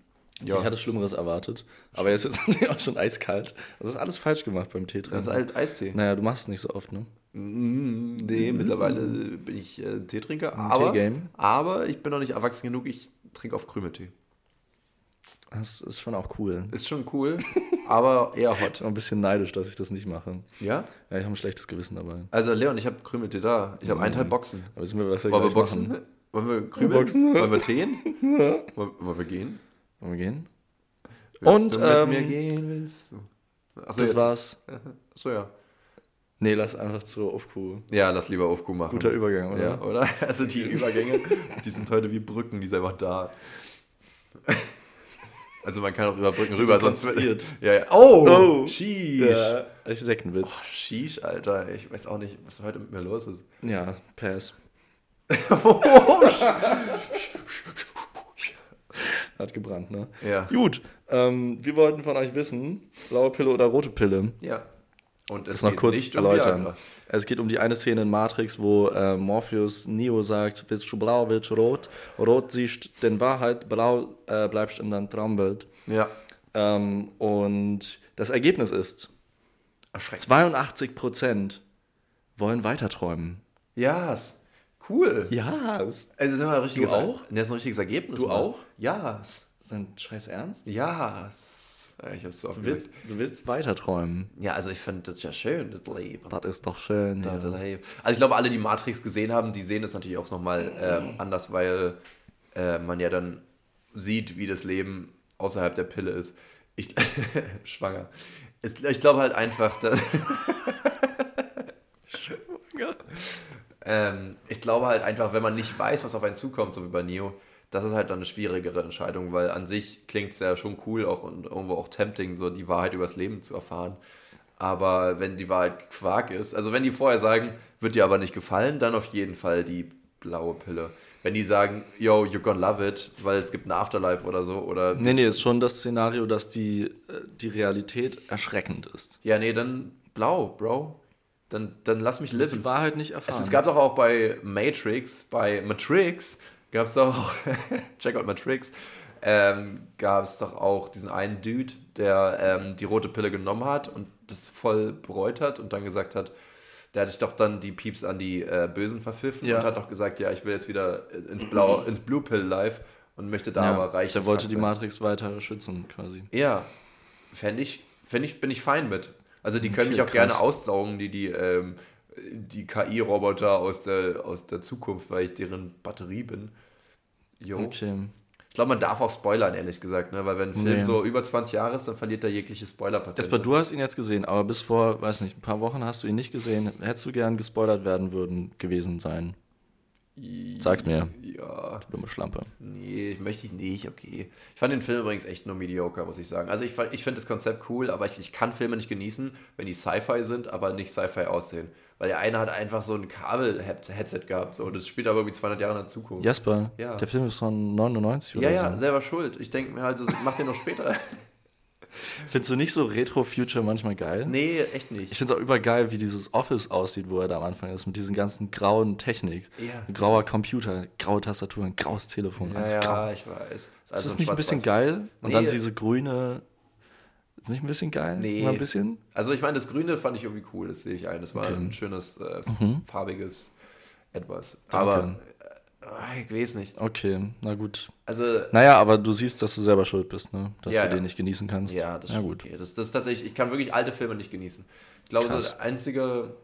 ja, Ich hatte Schlimmeres erwartet, aber jetzt ist es <laughs> auch schon eiskalt. Das ist alles falsch gemacht beim Tee das ist trinken. halt Eistee. Naja, du machst es nicht so oft, ne? Mm, Nee, mittlerweile bin ich äh, Teetrinker, aber, Teegame. aber ich bin noch nicht erwachsen genug, ich trinke auf Krümeltee. Das ist schon auch cool. Ist schon cool, aber eher Ich hot. bin ein bisschen neidisch, dass ich das nicht mache. Ja? Ja, ich habe ein schlechtes Gewissen dabei. Also Leon, ich habe Krümeltee da. Ich habe eineinhalb Boxen. Aber sind wir was wir Wollen wir boxen? machen? Wollen wir krümeln? Boxen? Wollen wir <laughs> teen? Wollen, wollen wir gehen? Wollen wir gehen? Willst Und, du mit ähm, mir gehen, willst du? Achso, Das jetzt- war's. <laughs> Achso, ja. Nee, lass einfach zur Aufkuh. Ja, lass lieber auf Kuh machen. Guter Übergang, oder? Ja, oder? <laughs> Also die Übergänge, die sind heute wie Brücken, die sind einfach da. <laughs> Also man kann auch über Brücken rüber, sonst wird... Ja, ja. Oh, Oh. Sheesh. Ja, Architektenwitz. Sheesh, Alter. Ich weiß auch nicht, was heute mit mir los ist. Ja, Pass. Oh, Hat gebrannt, ne? Ja. Gut, ähm, wir wollten von euch wissen, blaue Pille oder rote Pille. Ja. Und es Das noch kurz nicht um erläutern. Viagra. es geht um die eine Szene in Matrix, wo äh, Morpheus Neo sagt, willst du blau, willst du rot? Rot siehst den Wahrheit, blau äh, bleibst in deiner Traumwelt. Ja. Ähm, und das Ergebnis ist, Erschreckend. 82% wollen weiterträumen. Ja, ist cool. Ja, das Also, das ist immer ein richtiges, Du auch? Das ist ein richtiges Ergebnis. Du Mann. auch? Ja. ist ein scheiß Ernst. Ja. Ich hab's so Du willst, du willst weiterträumen. Ja, also ich finde das ja schön, das Leben. Das ist doch schön. Das Ja. Leben. Also ich glaube, alle, die Matrix gesehen haben, die sehen das natürlich auch nochmal ähm, anders, weil äh, man ja dann sieht, wie das Leben außerhalb der Pille ist. Ich, <laughs> schwanger. Es- Ich glaube halt einfach, dass, ähm, ich glaube halt einfach, wenn man nicht weiß, was auf einen zukommt, so wie bei Neo, das ist halt dann eine schwierigere Entscheidung, weil an sich klingt es ja schon cool auch und irgendwo auch tempting, so die Wahrheit übers Leben zu erfahren. Aber wenn die Wahrheit Quark ist, also wenn die vorher sagen, wird dir aber nicht gefallen, dann auf jeden Fall die blaue Pille. Wenn die sagen, yo, you're gonna love it, weil es gibt ein Afterlife oder so, oder. Nee, nee, ist schon das Szenario, dass die, äh, die Realität erschreckend ist. Ja, nee, dann blau, Bro. Dann, dann lass mich Die liven. Wahrheit nicht Es, erfahren. es gab doch auch bei Matrix, bei Matrix, gab es doch auch, <laughs> check out Matrix, ähm, gab es doch auch diesen einen Dude, der ähm, die rote Pille genommen hat und das voll bereut hat und dann gesagt hat, der hat sich doch dann die Pieps an die äh, Bösen verpfiffen Ja. und hat doch gesagt, ja, ich will jetzt wieder ins Blau, <clears throat> ins Blue Pill Life und möchte da ja, aber reich. der wollte die sein. Matrix weiter schützen, quasi. Ja, fände ich, fänd ich, bin ich fein mit. Also die können Okay, mich auch krass. gerne aussaugen, die, die, ähm, die KI-Roboter aus der, aus der Zukunft, weil ich deren Batterie bin. Jo. Okay. Ich glaube, man darf auch spoilern, ehrlich gesagt, ne? weil wenn ein Film Nee. so über 20 Jahre ist, dann verliert er jegliche Spoiler-Patent. Jesper, du hast ihn jetzt gesehen, aber bis vor, weiß nicht, ein paar Wochen hast du ihn nicht gesehen. Hättest du gern gespoilert werden würden, gewesen sein? Sag's mir, Ja, du dumme Schlampe. nee, möchte ich nicht, okay. Ich fand den Film übrigens echt nur mediocre, muss ich sagen. Also ich, ich finde das Konzept cool, aber ich, ich kann Filme nicht genießen, wenn die Sci-Fi sind, aber nicht Sci-Fi aussehen. Weil der eine hat einfach so ein Kabel-Headset gehabt, so, das spielt aber irgendwie 200 Jahre in der Zukunft. Jasper, Ja. der Film ist von 99 Ja, oder ja, so. selber schuld. Ich denke mir halt so, mach den noch später. <laughs> Findest du nicht so Retro-Future manchmal geil? nee, echt Ich nicht. finde es auch übergeil, wie dieses Office aussieht, wo er da am Anfang ist, mit diesen ganzen grauen Technik. Ja, Grauer Computer, graue Tastaturen, graues Telefon, Ja, grau. ja, ich weiß. Ist also das nicht ein bisschen geil? Und Nee. dann diese grüne. Ist nicht ein bisschen geil? Nee. Mal ein bisschen? Also ich meine, das Grüne fand ich irgendwie cool, das sehe ich ein. Das war Okay. ein schönes, äh, farbiges etwas. Danke. Aber ich weiß nicht. Okay, na gut. Also, Naja, aber du siehst, dass du selber schuld bist, ne? Dass Ja, du ja. den nicht genießen kannst. ja, das ist gut. okay. Das, das ist tatsächlich, ich kann wirklich alte Filme nicht genießen. Ich glaube, so der einzige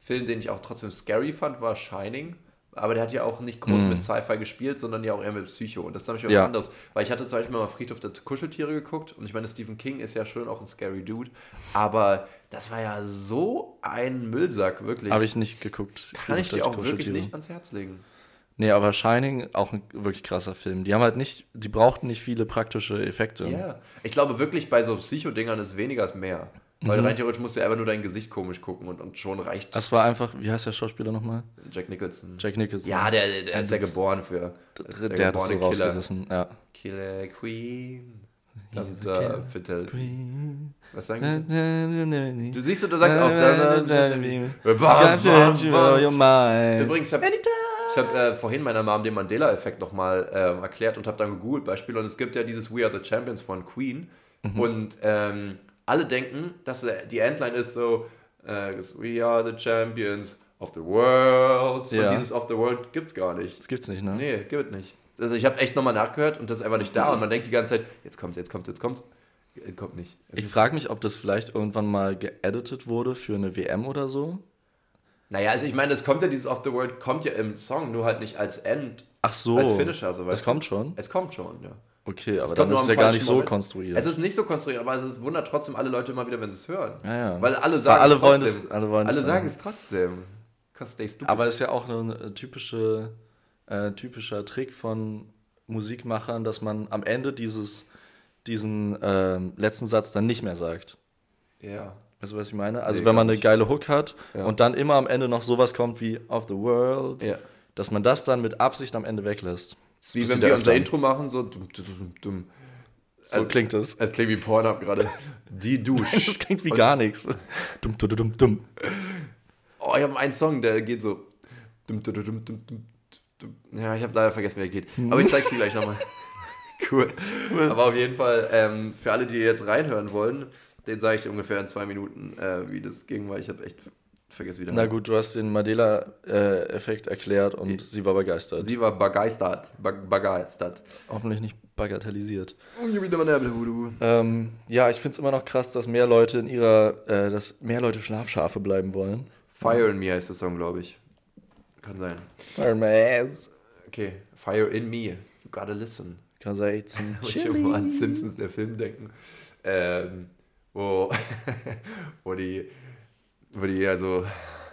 Film, den ich auch trotzdem scary fand, war Shining. Aber der hat ja auch nicht groß mit Sci-Fi gespielt, sondern ja auch eher mit Psycho. Und das ist nämlich was. Ja. anderes. Weil ich hatte zum Beispiel mal Friedhof der Kuscheltiere geguckt. Und ich meine, Stephen King ist ja schon auch ein scary Dude. Aber das war ja so ein Müllsack, wirklich. Habe ich nicht geguckt. Kann ich dir auch wirklich nicht ans Herz legen. Nee, aber Shining, auch ein wirklich krasser Film. Die haben halt nicht, die brauchten nicht viele praktische Effekte. Ja. Ich glaube wirklich, bei so Psycho-Dingern ist weniger ist mehr. Weil Mhm. rein theoretisch musst du einfach nur dein Gesicht komisch gucken und, und schon reicht Das war einfach, wie heißt der Schauspieler nochmal? Jack Nicholson. Jack Nicholson. Ja, der, der ist ja geboren für. Ist der, hat das so Killer. rausgerissen. Ja. Killer Queen. He's a Da, killer Fatality. queen. Was sagen die? Du Du siehst, du sagst auch. Übrigens, ich habe ich hab, äh, vorhin meiner Mom den Mandela-Effekt nochmal ähm, erklärt und habe dann gegoogelt, Beispiel. Und es gibt ja dieses We Are the Champions von Queen. Und ähm, alle denken, dass äh, die Endline ist so: äh, We are the Champions of the world. Ja. Und dieses of the world gibt's gar nicht. Das gibt's nicht, ne? Nee, gibt es nicht. Also ich habe echt nochmal nachgehört und das ist einfach nicht da. Und man denkt die ganze Zeit: Jetzt kommt's, jetzt kommt's, jetzt kommt's. Äh, Kommt nicht. Ich frage mich, ob das vielleicht irgendwann mal geeditet wurde für eine WM oder so. Naja, also ich meine, es kommt ja, dieses of the world kommt ja im Song, nur halt nicht als End, Ach so. als Finisher. So, weißt Es kommt schon? Es kommt schon, ja. Okay, aber kommt dann ist es ja gar nicht so Moment. konstruiert. Es ist nicht so konstruiert, aber es wundert trotzdem alle Leute immer wieder, wenn sie es hören. Ja, ja. Weil alle Weil sagen alle es wollen trotzdem. es- alle wollen es sagen es trotzdem. Aber es ist ja auch ein äh, typische, äh, typischer Trick von Musikmachern, dass man am Ende dieses, diesen ähm, letzten Satz dann nicht mehr sagt. ja. Weißt du, was ich meine? Also Nee, wenn man eine nicht. geile Hook hat Ja. und dann immer am Ende noch sowas kommt wie Of the World, ja. dass man das dann mit Absicht am Ende weglässt. Wie wenn wir unser. Intro machen, so dumm, dumm, dumm, dumm. So Also- klingt es. Es klingt wie Pornhub gerade. Die <laughs> Dusche. Das klingt wie gar nichts. Dumm, dumm, dumm, dumm. Oh, ich habe einen Song, der geht so. Dum, dum, dum, dum, dum, dum, dum. Ja, ich habe leider vergessen, wie er geht. Aber ich zeig's dir gleich nochmal. <laughs> Cool. Aber auf jeden Fall, ähm, für alle, die jetzt reinhören wollen, den sage ich ungefähr in zwei Minuten, äh, wie das ging, weil ich habe echt vergessen, wie der Na heißt. gut, du hast den Mandela-Effekt erklärt und sie war begeistert. Sie war begeistert. Be begeistert. Hoffentlich nicht bagatellisiert. Oh, Ähm, ja, ich finde es immer noch krass, dass mehr Leute in ihrer, äh, dass mehr Leute Schlafschafe bleiben wollen. Fire in Me heißt der Song, glaube ich. Kann sein. Hermes. Okay, Fire in Me. You gotta listen. Cause I ate some <laughs> Muss ich immer an Simpsons, der Film, denken. Ähm, wo, <laughs> wo die, wo die, also,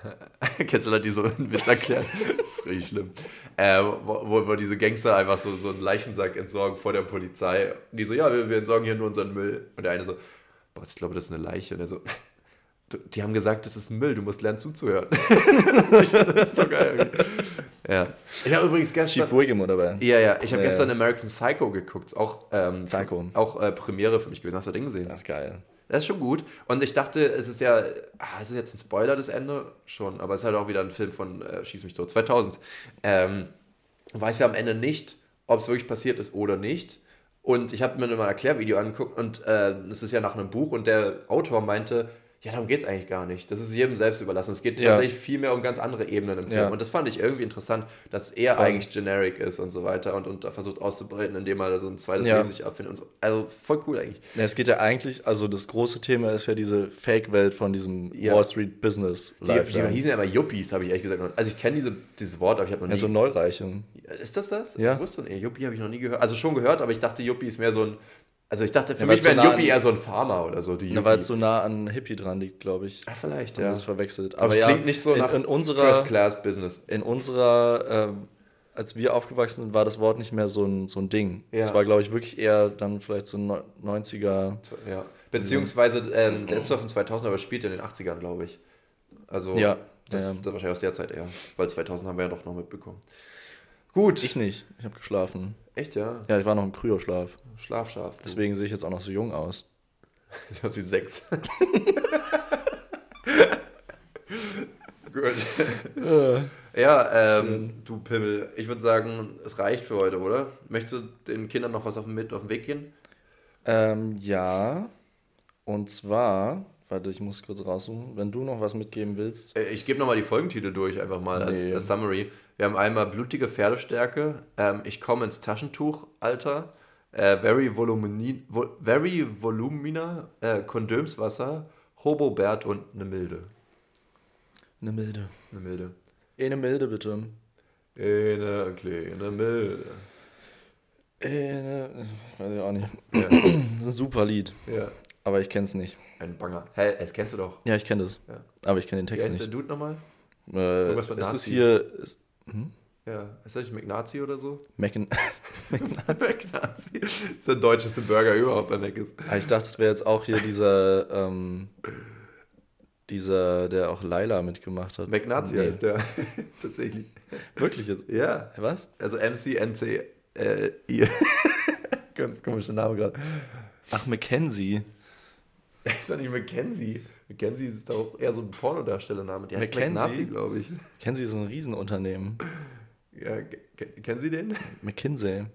<laughs> du Leute, die so einen Witz erklären? <laughs> Das ist richtig schlimm. Äh, wo, wo, diese Gangster einfach so, so einen Leichensack entsorgen vor der Polizei. Und die so, ja, wir, wir entsorgen hier nur unseren Müll. Und der eine so, boah, ich glaube, das ist eine Leiche. Und er so, "Du- die haben gesagt, das ist Müll, du musst lernen zuzuhören. das ist so geil. irgendwie. Ja. Ich habe übrigens gestern... Chief wer? Ja, ja, ich habe Ja, gestern ja. American Psycho geguckt. Auch, ähm, Psycho. Auch äh, Premiere für mich gewesen. Hast du den gesehen? Das ist geil. Das ist schon gut. Und ich dachte, es ist ja, ah, ist es jetzt ein Spoiler, das Ende? Schon, aber es ist halt auch wieder ein Film von äh, Schieß mich tot, 2000. Ähm, weiß ja am Ende nicht, ob es wirklich passiert ist oder nicht. Und ich habe mir mal ein Erklärvideo angeguckt und äh, es ist ja nach einem Buch und der Autor meinte, ja, darum geht es eigentlich gar nicht. Das ist jedem selbst überlassen. Es geht Ja. tatsächlich viel mehr um ganz andere Ebenen im Film. Ja. Und das fand ich irgendwie interessant, dass er Voll. eigentlich generic ist und so weiter und, und da versucht auszubreiten, indem er so ein zweites Ja. Leben sich erfindet und so. Also voll cool eigentlich. Ja, es geht ja eigentlich, also das große Thema ist ja diese Fake-Welt von diesem. Wall Street Business Die, die hießen ja immer Yuppies, habe ich ehrlich gesagt. Also ich kenne diese, dieses Wort, aber ich habe noch nie. Ja, so Neureiche. ist das das? Ja. Ich wusste nicht. Yuppie habe ich noch nie gehört. Also schon gehört, aber ich dachte, Yuppie ist mehr so ein. Also ich dachte, für Ja, mich wäre so ein nah Yuppie eher so ein Farmer oder so. Die Ja, weil es so nah an Hippie dran liegt, glaube ich. ah, vielleicht, Ja. Das verwechselt. aber es ja, klingt nicht so in, nach in unserer, First-Class-Business. in unserer, ähm, als wir aufgewachsen sind, war das Wort nicht mehr so ein, so ein Ding. Das Ja. war, glaube ich, wirklich eher dann vielleicht so ein 90er. Ja. Beziehungsweise, ähm, der ist zwar von 2000, aber spielt in den 80ern, glaube ich. Also, Ja, das, ja. das wahrscheinlich aus der Zeit eher. Weil 2000 haben wir ja doch noch mitbekommen. Gut. Ich nicht. Ich habe geschlafen. Echt, ja. Ja, ich war noch im Kryoschlaf. Schlafschaf. du. Deswegen sehe ich jetzt auch noch so jung aus. <laughs> Sieht aus wie sechs. <laughs> Gut. ja, ähm, du Pimmel, ich würde sagen, es reicht für heute, oder? Möchtest du den Kindern noch was auf den, mit auf den Weg gehen? Ähm, ja. Und zwar, warte, ich muss kurz raussuchen. Wenn du noch was mitgeben willst. Äh, Ich gebe nochmal die Folgentitel durch, einfach mal als, Nee. als Summary. Wir haben einmal blutige Pferdestärke, ähm, ich komme ins Taschentuch, Alter, äh, very, volumini, vo, very Volumina, äh, Kondömswasser, Hobobert und eine Milde. Eine milde. Eine Milde. Eine milde, bitte. Eine kleine Milde. Eine, weiß ich auch nicht. Ja. Das ist ein super Lied. ja. Aber ich kenne es nicht. Ein Banger. Hä, das kennst du doch. Ja, ich kenne das. Ja. Aber ich kenne den Wie Text heißt der nicht. Dude nochmal? Äh, ist das hier. Ist, hm? Ja. Ist das nicht McNazi oder so? Mackin <laughs> <laughs> McNazi. Das ist der deutscheste Burger überhaupt bei Mac ist. Ah, ich dachte, es wäre jetzt auch hier dieser. Ähm, dieser, der auch Laila mitgemacht hat. McNazi Nee. heißt der. <laughs> Tatsächlich. Wirklich jetzt? Ja. Was? Also MCNC. Äh. Ganz komischer Name gerade. Ach, Mackenzie. ist doch nicht Mackenzie. Mackenzie ist doch eher so ein Pornodarstellername. Der heißt? McNazi, glaube ich. Mackenzie ist ein Riesenunternehmen. Ja, ke- kennen Sie den? McKinsey.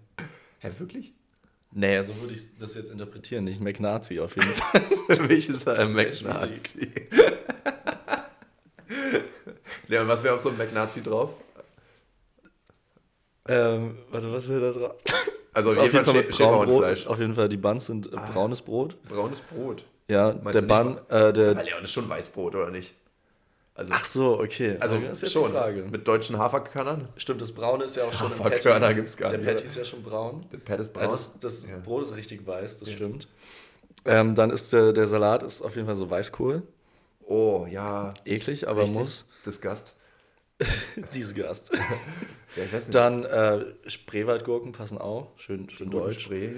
Hä, wirklich? Nee, so würde ich das jetzt interpretieren, nicht McNazi auf jeden <laughs> Fall. Für mich ist er <laughs> ein McNazi. <laughs> ja, und was wäre auf so einem McNazi drauf? ähm, warte, was wäre da drauf? Also auf jeden Fall mit Schä- braunem Brot. Schäferhundfleisch. Ist Auf jeden Fall, die Buns sind äh, braunes Brot. Braunes Brot. Ja, Meinst der nicht äh, der. Leon ist schon Weißbrot, oder nicht? Also, Ach so, okay. also das ist jetzt schon. die Frage. Mit deutschen Haferkörnern? Stimmt, das Braune ist ja auch schon Haferkörner Patty. gibt's gar Der nicht, Patty oder? ist ja schon braun. Der Pat ist braun. Ja, das das Ja. Brot ist richtig weiß, das Ja. stimmt. Ähm, dann ist der, der Salat ist auf jeden Fall so Weißkohl. oh, ja. Eklig, aber richtig. muss. Disgust. <laughs> Diese Gast. Ja, ich weiß nicht. Dann äh, Spreewaldgurken passen auch. Schön, schön deutsch. Spray.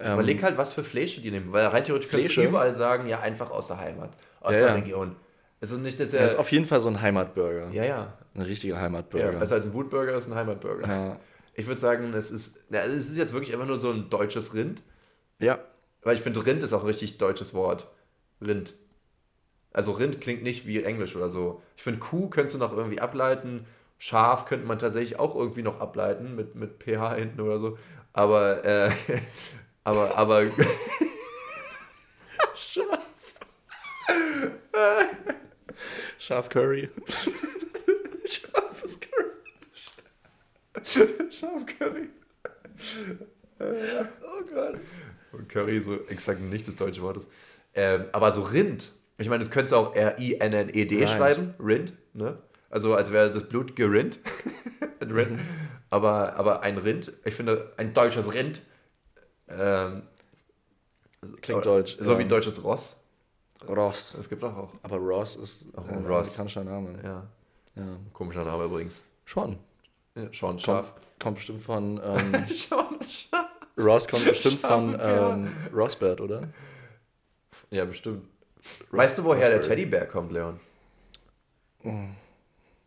Ähm, Überleg halt, was für Fläche die nehmen. Weil rein theoretisch kannst du Fläche? überall sagen, ja, einfach aus der Heimat. Aus Ja, der ja. Region. Es ist nicht, dass Er er. ist auf jeden Fall so ein Heimatburger. ja, ja. Ein richtiger ja. Heimatburger. Besser als ein Wutburger ist ein Heimatburger. Ja. Ich würde sagen, es ist, ja, es ist jetzt wirklich einfach nur so ein deutsches Rind. ja. Weil ich finde, Rind ist auch ein richtig deutsches Wort. Rind. Also Rind klingt nicht wie Englisch oder so. Ich finde, Kuh könntest du noch irgendwie ableiten. Schaf könnte man tatsächlich auch irgendwie noch ableiten mit, mit pH hinten oder so. Aber, äh, <laughs> aber, aber, <laughs> Scharf. Scharf Curry. Scharfes Curry. Schafcurry. Oh Gott. Und Curry so exakt nicht das deutsche Wort ist. Ähm, aber so Rind. Ich meine, das könntest du auch R-I-N-N-E-D Rind. schreiben. Rind, ne? Also als wäre das Blut gerinnt. ein <laughs> Rind. Aber, aber ein Rind, ich finde, ein deutsches Rind. Ähm, Klingt deutsch. So ja. wie ein deutsches Ross. Ross. Das gibt auch auch. Aber Ross ist auch ein Ross. amerikanischer Name. Ja. Ja. Komischer Name übrigens. Schon. Ja, Sean Kommt, Scharf. kommt bestimmt von. <laughs> Ähm, Sean Scharf. Ross kommt bestimmt von Scharfe Perle. ähm, Rossbert, oder? Ja, bestimmt. Weißt du, woher der Raspberry. Teddybär kommt, Leon?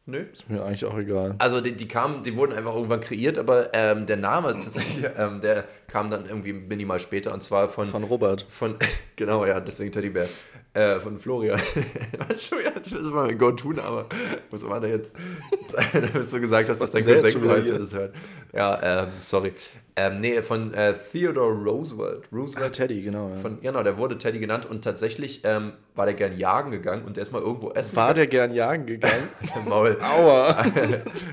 Nö. Ist mir eigentlich auch egal. Also die, die kamen, die wurden einfach irgendwann kreiert, aber ähm, der Name tatsächlich, <laughs> ähm, der kam dann irgendwie minimal später und zwar von, Von Robert. von <laughs> genau, ja, deswegen Teddybär, äh, von Florian. <laughs> Schon wieder, das ist mal mein Go-To-Name. Muss man <laughs> da jetzt bis du gesagt hast, dass dein Der Cousin weiß, der das hört. Ja, ähm, sorry. Ähm, nee, von äh, Theodore Roosevelt. Ah, Roosevelt Teddy, genau. Ja. von, genau, der wurde Teddy genannt und tatsächlich ähm, war der gern jagen gegangen und der ist mal irgendwo essen War der gern jagen gegangen? <laughs> gegangen. Maul. Aua.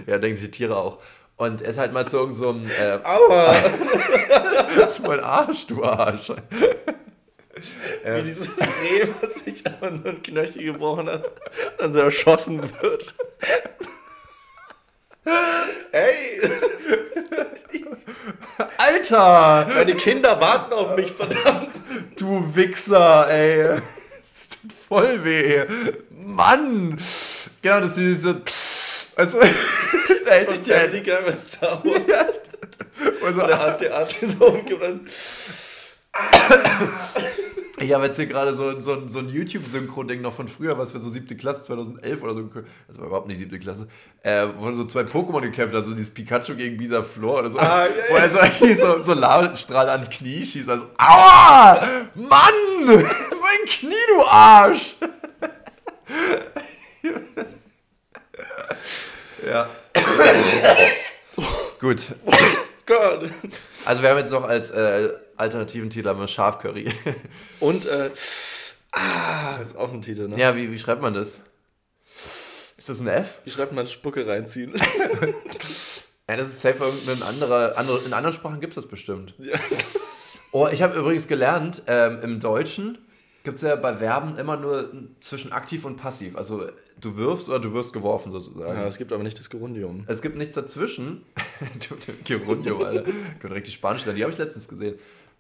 ja, denken sich Tiere auch. Und er ist halt mal zu irgendeinem so einem, äh, Aua. das ist mein Arsch, du Arsch. Wie dieses Reh, was sich aber nur ein Knöchel gebrochen hat, dann so erschossen wird. Hey, Alter, meine Kinder warten auf mich, verdammt. du Wichser, ey. Das tut voll weh. Mann. Genau, das ist diese, also, <laughs> da hätte ich Und dir Liga bei Star Wars. also, Der hat der Art so umgewandt. Ich habe jetzt hier gerade so, so, so ein YouTube-Synchro-Ding noch von früher, was für so siebte Klasse, 2011 oder so, das war überhaupt nicht siebte Klasse, äh, wo so zwei Pokémon gekämpft haben, so dieses Pikachu gegen Bisaflor oder so, Ah, ja, wo er so, eigentlich so, so Ladestrahl ans Knie schießt, also, aua, Mann, <laughs> mein Knie, du Arsch. <laughs> ja. <laughs> Gut. Gott. Also wir haben jetzt noch als äh, alternativen Titel haben wir Schafcurry. <laughs> Und, äh, ah, ist auch ein Titel, ne? ja, wie, wie schreibt man das? Ist das ein F? Wie schreibt man Spucke reinziehen? <laughs> Ja, das ist safe irgendein anderer, andere, in anderen Sprachen gibt es das bestimmt. Ja. Oh, ich habe übrigens gelernt, ähm, im Deutschen gibt es ja bei Verben immer nur zwischen aktiv und passiv. Also du wirfst oder du wirst geworfen sozusagen. ja, es gibt aber nicht das Gerundium. Es gibt nichts dazwischen. <laughs> Gerundio, Alter. Können direkt die Spanisch lernen. Die habe ich letztens gesehen.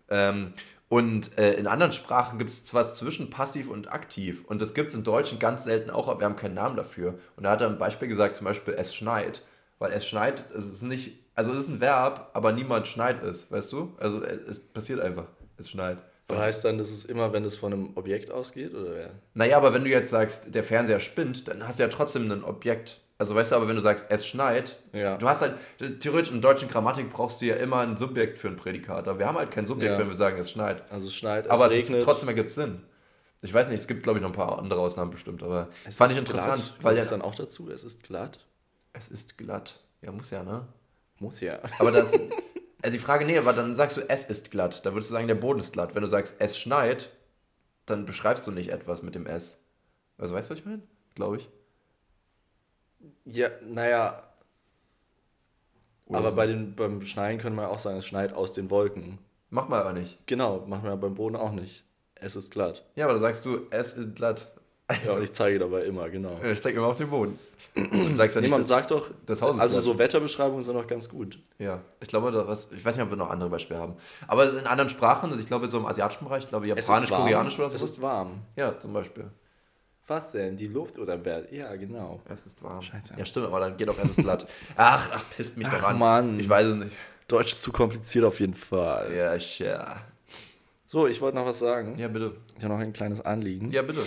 Ähm, und äh, in anderen Sprachen gibt es was zwischen passiv und aktiv. Und das gibt es im Deutschen ganz selten auch, aber wir haben keinen Namen dafür. Und da hat er ein Beispiel gesagt, zum Beispiel es schneit. Weil es schneit, es ist nicht, also es ist ein Verb, aber niemand schneit es, weißt du? Also es, es passiert einfach, es schneit. Heißt dann, dass es immer, wenn es von einem Objekt ausgeht? Oder ja? Naja, aber wenn du jetzt sagst, der Fernseher spinnt, dann hast du ja trotzdem ein Objekt. Also weißt du, aber wenn du sagst, es schneit, Ja. du hast halt, theoretisch in deutschen Grammatik brauchst du ja immer ein Subjekt für ein Prädikat. Aber wir haben halt kein Subjekt, Ja. wenn wir sagen, es schneit. Also es schneit, aber es es regnet. ist, trotzdem ergibt Sinn. Ich weiß nicht, es gibt, glaube ich, noch ein paar andere Ausnahmen bestimmt, aber es fand ich ist interessant, Glatt. weil ja, dann auch dazu, es ist glatt. es ist glatt. Ja, muss ja, ne? Muss ja. Aber das, <laughs> also die Frage, nee, aber dann sagst du, es ist glatt. Da würdest du sagen, der Boden ist glatt. Wenn du sagst, es schneit, dann beschreibst du nicht etwas mit dem S. Also weißt du, was ich meine? Glaube ich. Ja, naja, Oder aber so. bei den, beim Schneien können wir auch sagen, es schneit aus den Wolken. Mach mal aber nicht. Genau, machen wir beim Boden auch nicht. Es ist glatt. Ja, aber da sagst du, es ist glatt. Ja, und ich zeige dabei immer, genau. Ich zeig immer auf den Boden. Sagst ja nicht, Niemand sagt doch, das Haus ist also so Wetterbeschreibungen sind doch ganz gut. Ja, ich glaube, da was, ich weiß nicht, ob wir noch andere Beispiele haben. Aber in anderen Sprachen, also ich glaube, so im asiatischen Bereich, ich glaube, Es ist Japanisch. Koreanisch oder so. Es ist warm. ja, zum Beispiel. Was denn? Die Luft oder wer? Ja, genau. Es ist warm. Scheiße. Ja, stimmt, aber dann geht doch, es ist glatt. Ach, ach, pisst mich doch an. Mann. Ich weiß es nicht. Deutsch ist zu kompliziert auf jeden Fall. Ja, ja. So, ich wollte noch was sagen. Ja, bitte. Ich habe noch ein kleines Anliegen. Ja, bitte.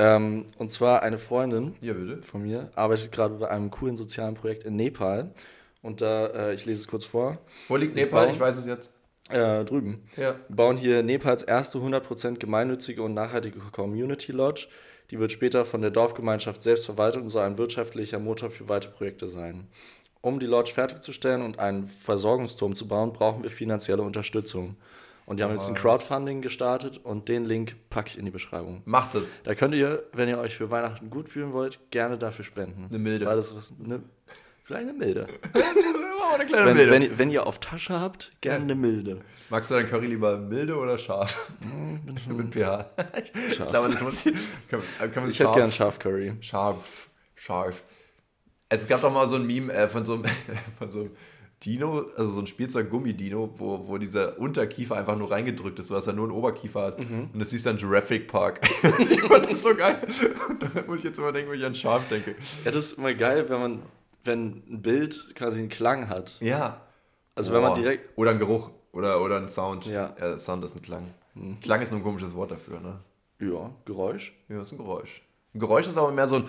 Ähm, und zwar eine Freundin Ja, von mir arbeitet gerade bei einem coolen sozialen Projekt in Nepal. Und da, äh, ich lese es kurz vor, Wo liegt Nepal? bauen- Ich weiß es jetzt. äh, drüben. Ja. Wir bauen hier Nepals erste 100% gemeinnützige und nachhaltige Community Lodge. Die wird später von der Dorfgemeinschaft selbst verwaltet und soll ein wirtschaftlicher Motor für weitere Projekte sein. Um die Lodge fertigzustellen und einen Versorgungsturm zu bauen, brauchen wir finanzielle Unterstützung. Und die haben jetzt ein? Crowdfunding gestartet und den Link packe ich in die Beschreibung. Macht es. Da könnt ihr, wenn ihr euch für Weihnachten gut fühlen wollt, gerne dafür spenden. Eine Milde. Weil das ist eine, vielleicht eine Milde. <laughs> Eine kleine Wenn, Milde. wenn, ihr- wenn ihr auf Tasche habt, gerne eine Milde. Magst du dein Curry lieber milde oder scharf? <laughs> Mit pH. Ich, ich Scharf. glaube, das muss ich. Kann, kann man Ich hätte gern Scharf Curry. Scharf. Scharf. Es gab doch mal so ein Meme äh, von, so einem, <laughs> von so einem Dino, also so ein Spielzeug-Gummi-Dino, wo, wo dieser Unterkiefer einfach nur reingedrückt ist, sodass er nur einen Oberkiefer hat. Und das hieß dann Jurassic Park. <laughs> ich fand das so geil. <laughs> Und da muss ich jetzt immer denken, wenn ich an Scharf denke. Ja, das ist immer geil, wenn man, wenn ein Bild quasi einen Klang hat. Ja. Also wenn man direkt. Oder ein Geruch. Oder, oder ein Sound. Ja. Sound ist ein Klang. Klang ist nur ein komisches Wort dafür, ne? Ja, Geräusch. Ja, ist ein Geräusch. Ein Geräusch ist aber mehr so ein.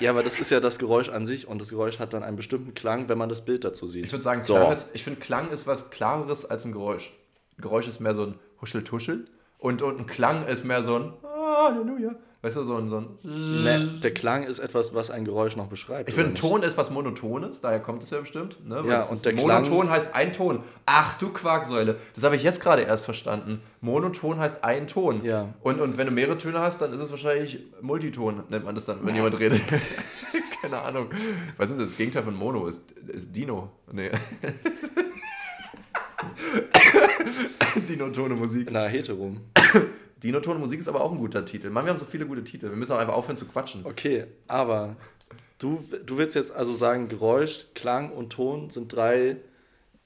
Ja, aber das ist ja das Geräusch an sich und das Geräusch hat dann einen bestimmten Klang, wenn man das Bild dazu sieht. Ich würde sagen, So. Klang ist, ich finde, Klang ist was Klareres als ein Geräusch. Ein Geräusch ist mehr so ein Huschel-Tuschel. Und, und ein Klang ist mehr so ein Halleluja. Weißt du, so ein. So ein Ne, der Klang ist etwas, was ein Geräusch noch beschreibt. ich finde? Ton ist was Monotones, daher kommt es ja bestimmt. Ne? Ja, und der Klang- Monoton heißt ein Ton. Ach du Quarksäule. Das habe ich jetzt gerade erst verstanden. Monoton heißt ein Ton. Ja. Und, und wenn du mehrere Töne hast, dann ist es wahrscheinlich Multiton, nennt man das dann, wenn jemand redet. <laughs> Keine Ahnung. Was ist denn das Gegenteil von Mono? Ist, ist Dino. Nee. <laughs> Dinotone Musik. Na, Heterum. <coughs> Dinotone Musik ist aber auch ein guter Titel. Mann, wir haben so viele gute Titel. Wir müssen auch einfach aufhören zu quatschen. Okay, aber du, du willst jetzt also sagen, Geräusch, Klang und Ton sind drei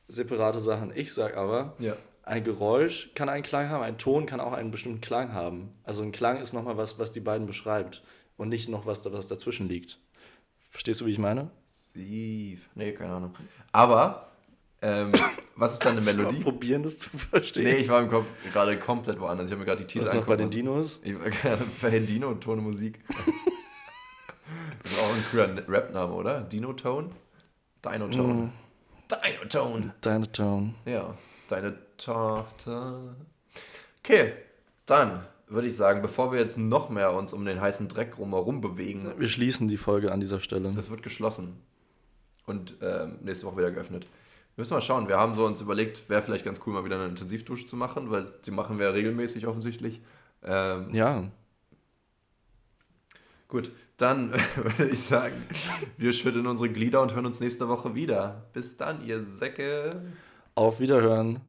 separate Sachen. Ich sag aber, Ja. ein Geräusch kann einen Klang haben, ein Ton kann auch einen bestimmten Klang haben. Also ein Klang ist nochmal was, was die beiden beschreibt und nicht noch was, was dazwischen liegt. Verstehst du, wie ich meine? Steve. Nee, keine Ahnung. Aber, ähm, was ist dann eine Kannst du mal Melodie? probieren, das zu verstehen. Nee, ich war im Kopf gerade komplett woanders. Ich habe mir gerade die Titel was noch bei den angeguckt. Dinos? Ich war gerade <laughs> bei Dino und Tone Musik. das ist auch ein cooler Rap-Name, oder? Dino Tone? Dino Tone. Mhm. Dino Tone. Deine Ton. Ja, deine Tochter. Okay, dann würde ich sagen, bevor wir jetzt noch mehr uns um den heißen Dreck rumherum bewegen, Wir schließen die Folge an dieser Stelle. das wird geschlossen und ähm, nächste Woche wieder geöffnet. Wir müssen mal schauen. Wir haben so uns überlegt, wäre vielleicht ganz cool, mal wieder eine Intensivdusche zu machen, weil die machen wir ja regelmäßig offensichtlich. Ähm, Ja, Gut, dann <laughs> würde ich sagen, wir schütteln unsere Glieder und hören uns nächste Woche wieder. Bis dann, ihr Säcke. auf Wiederhören.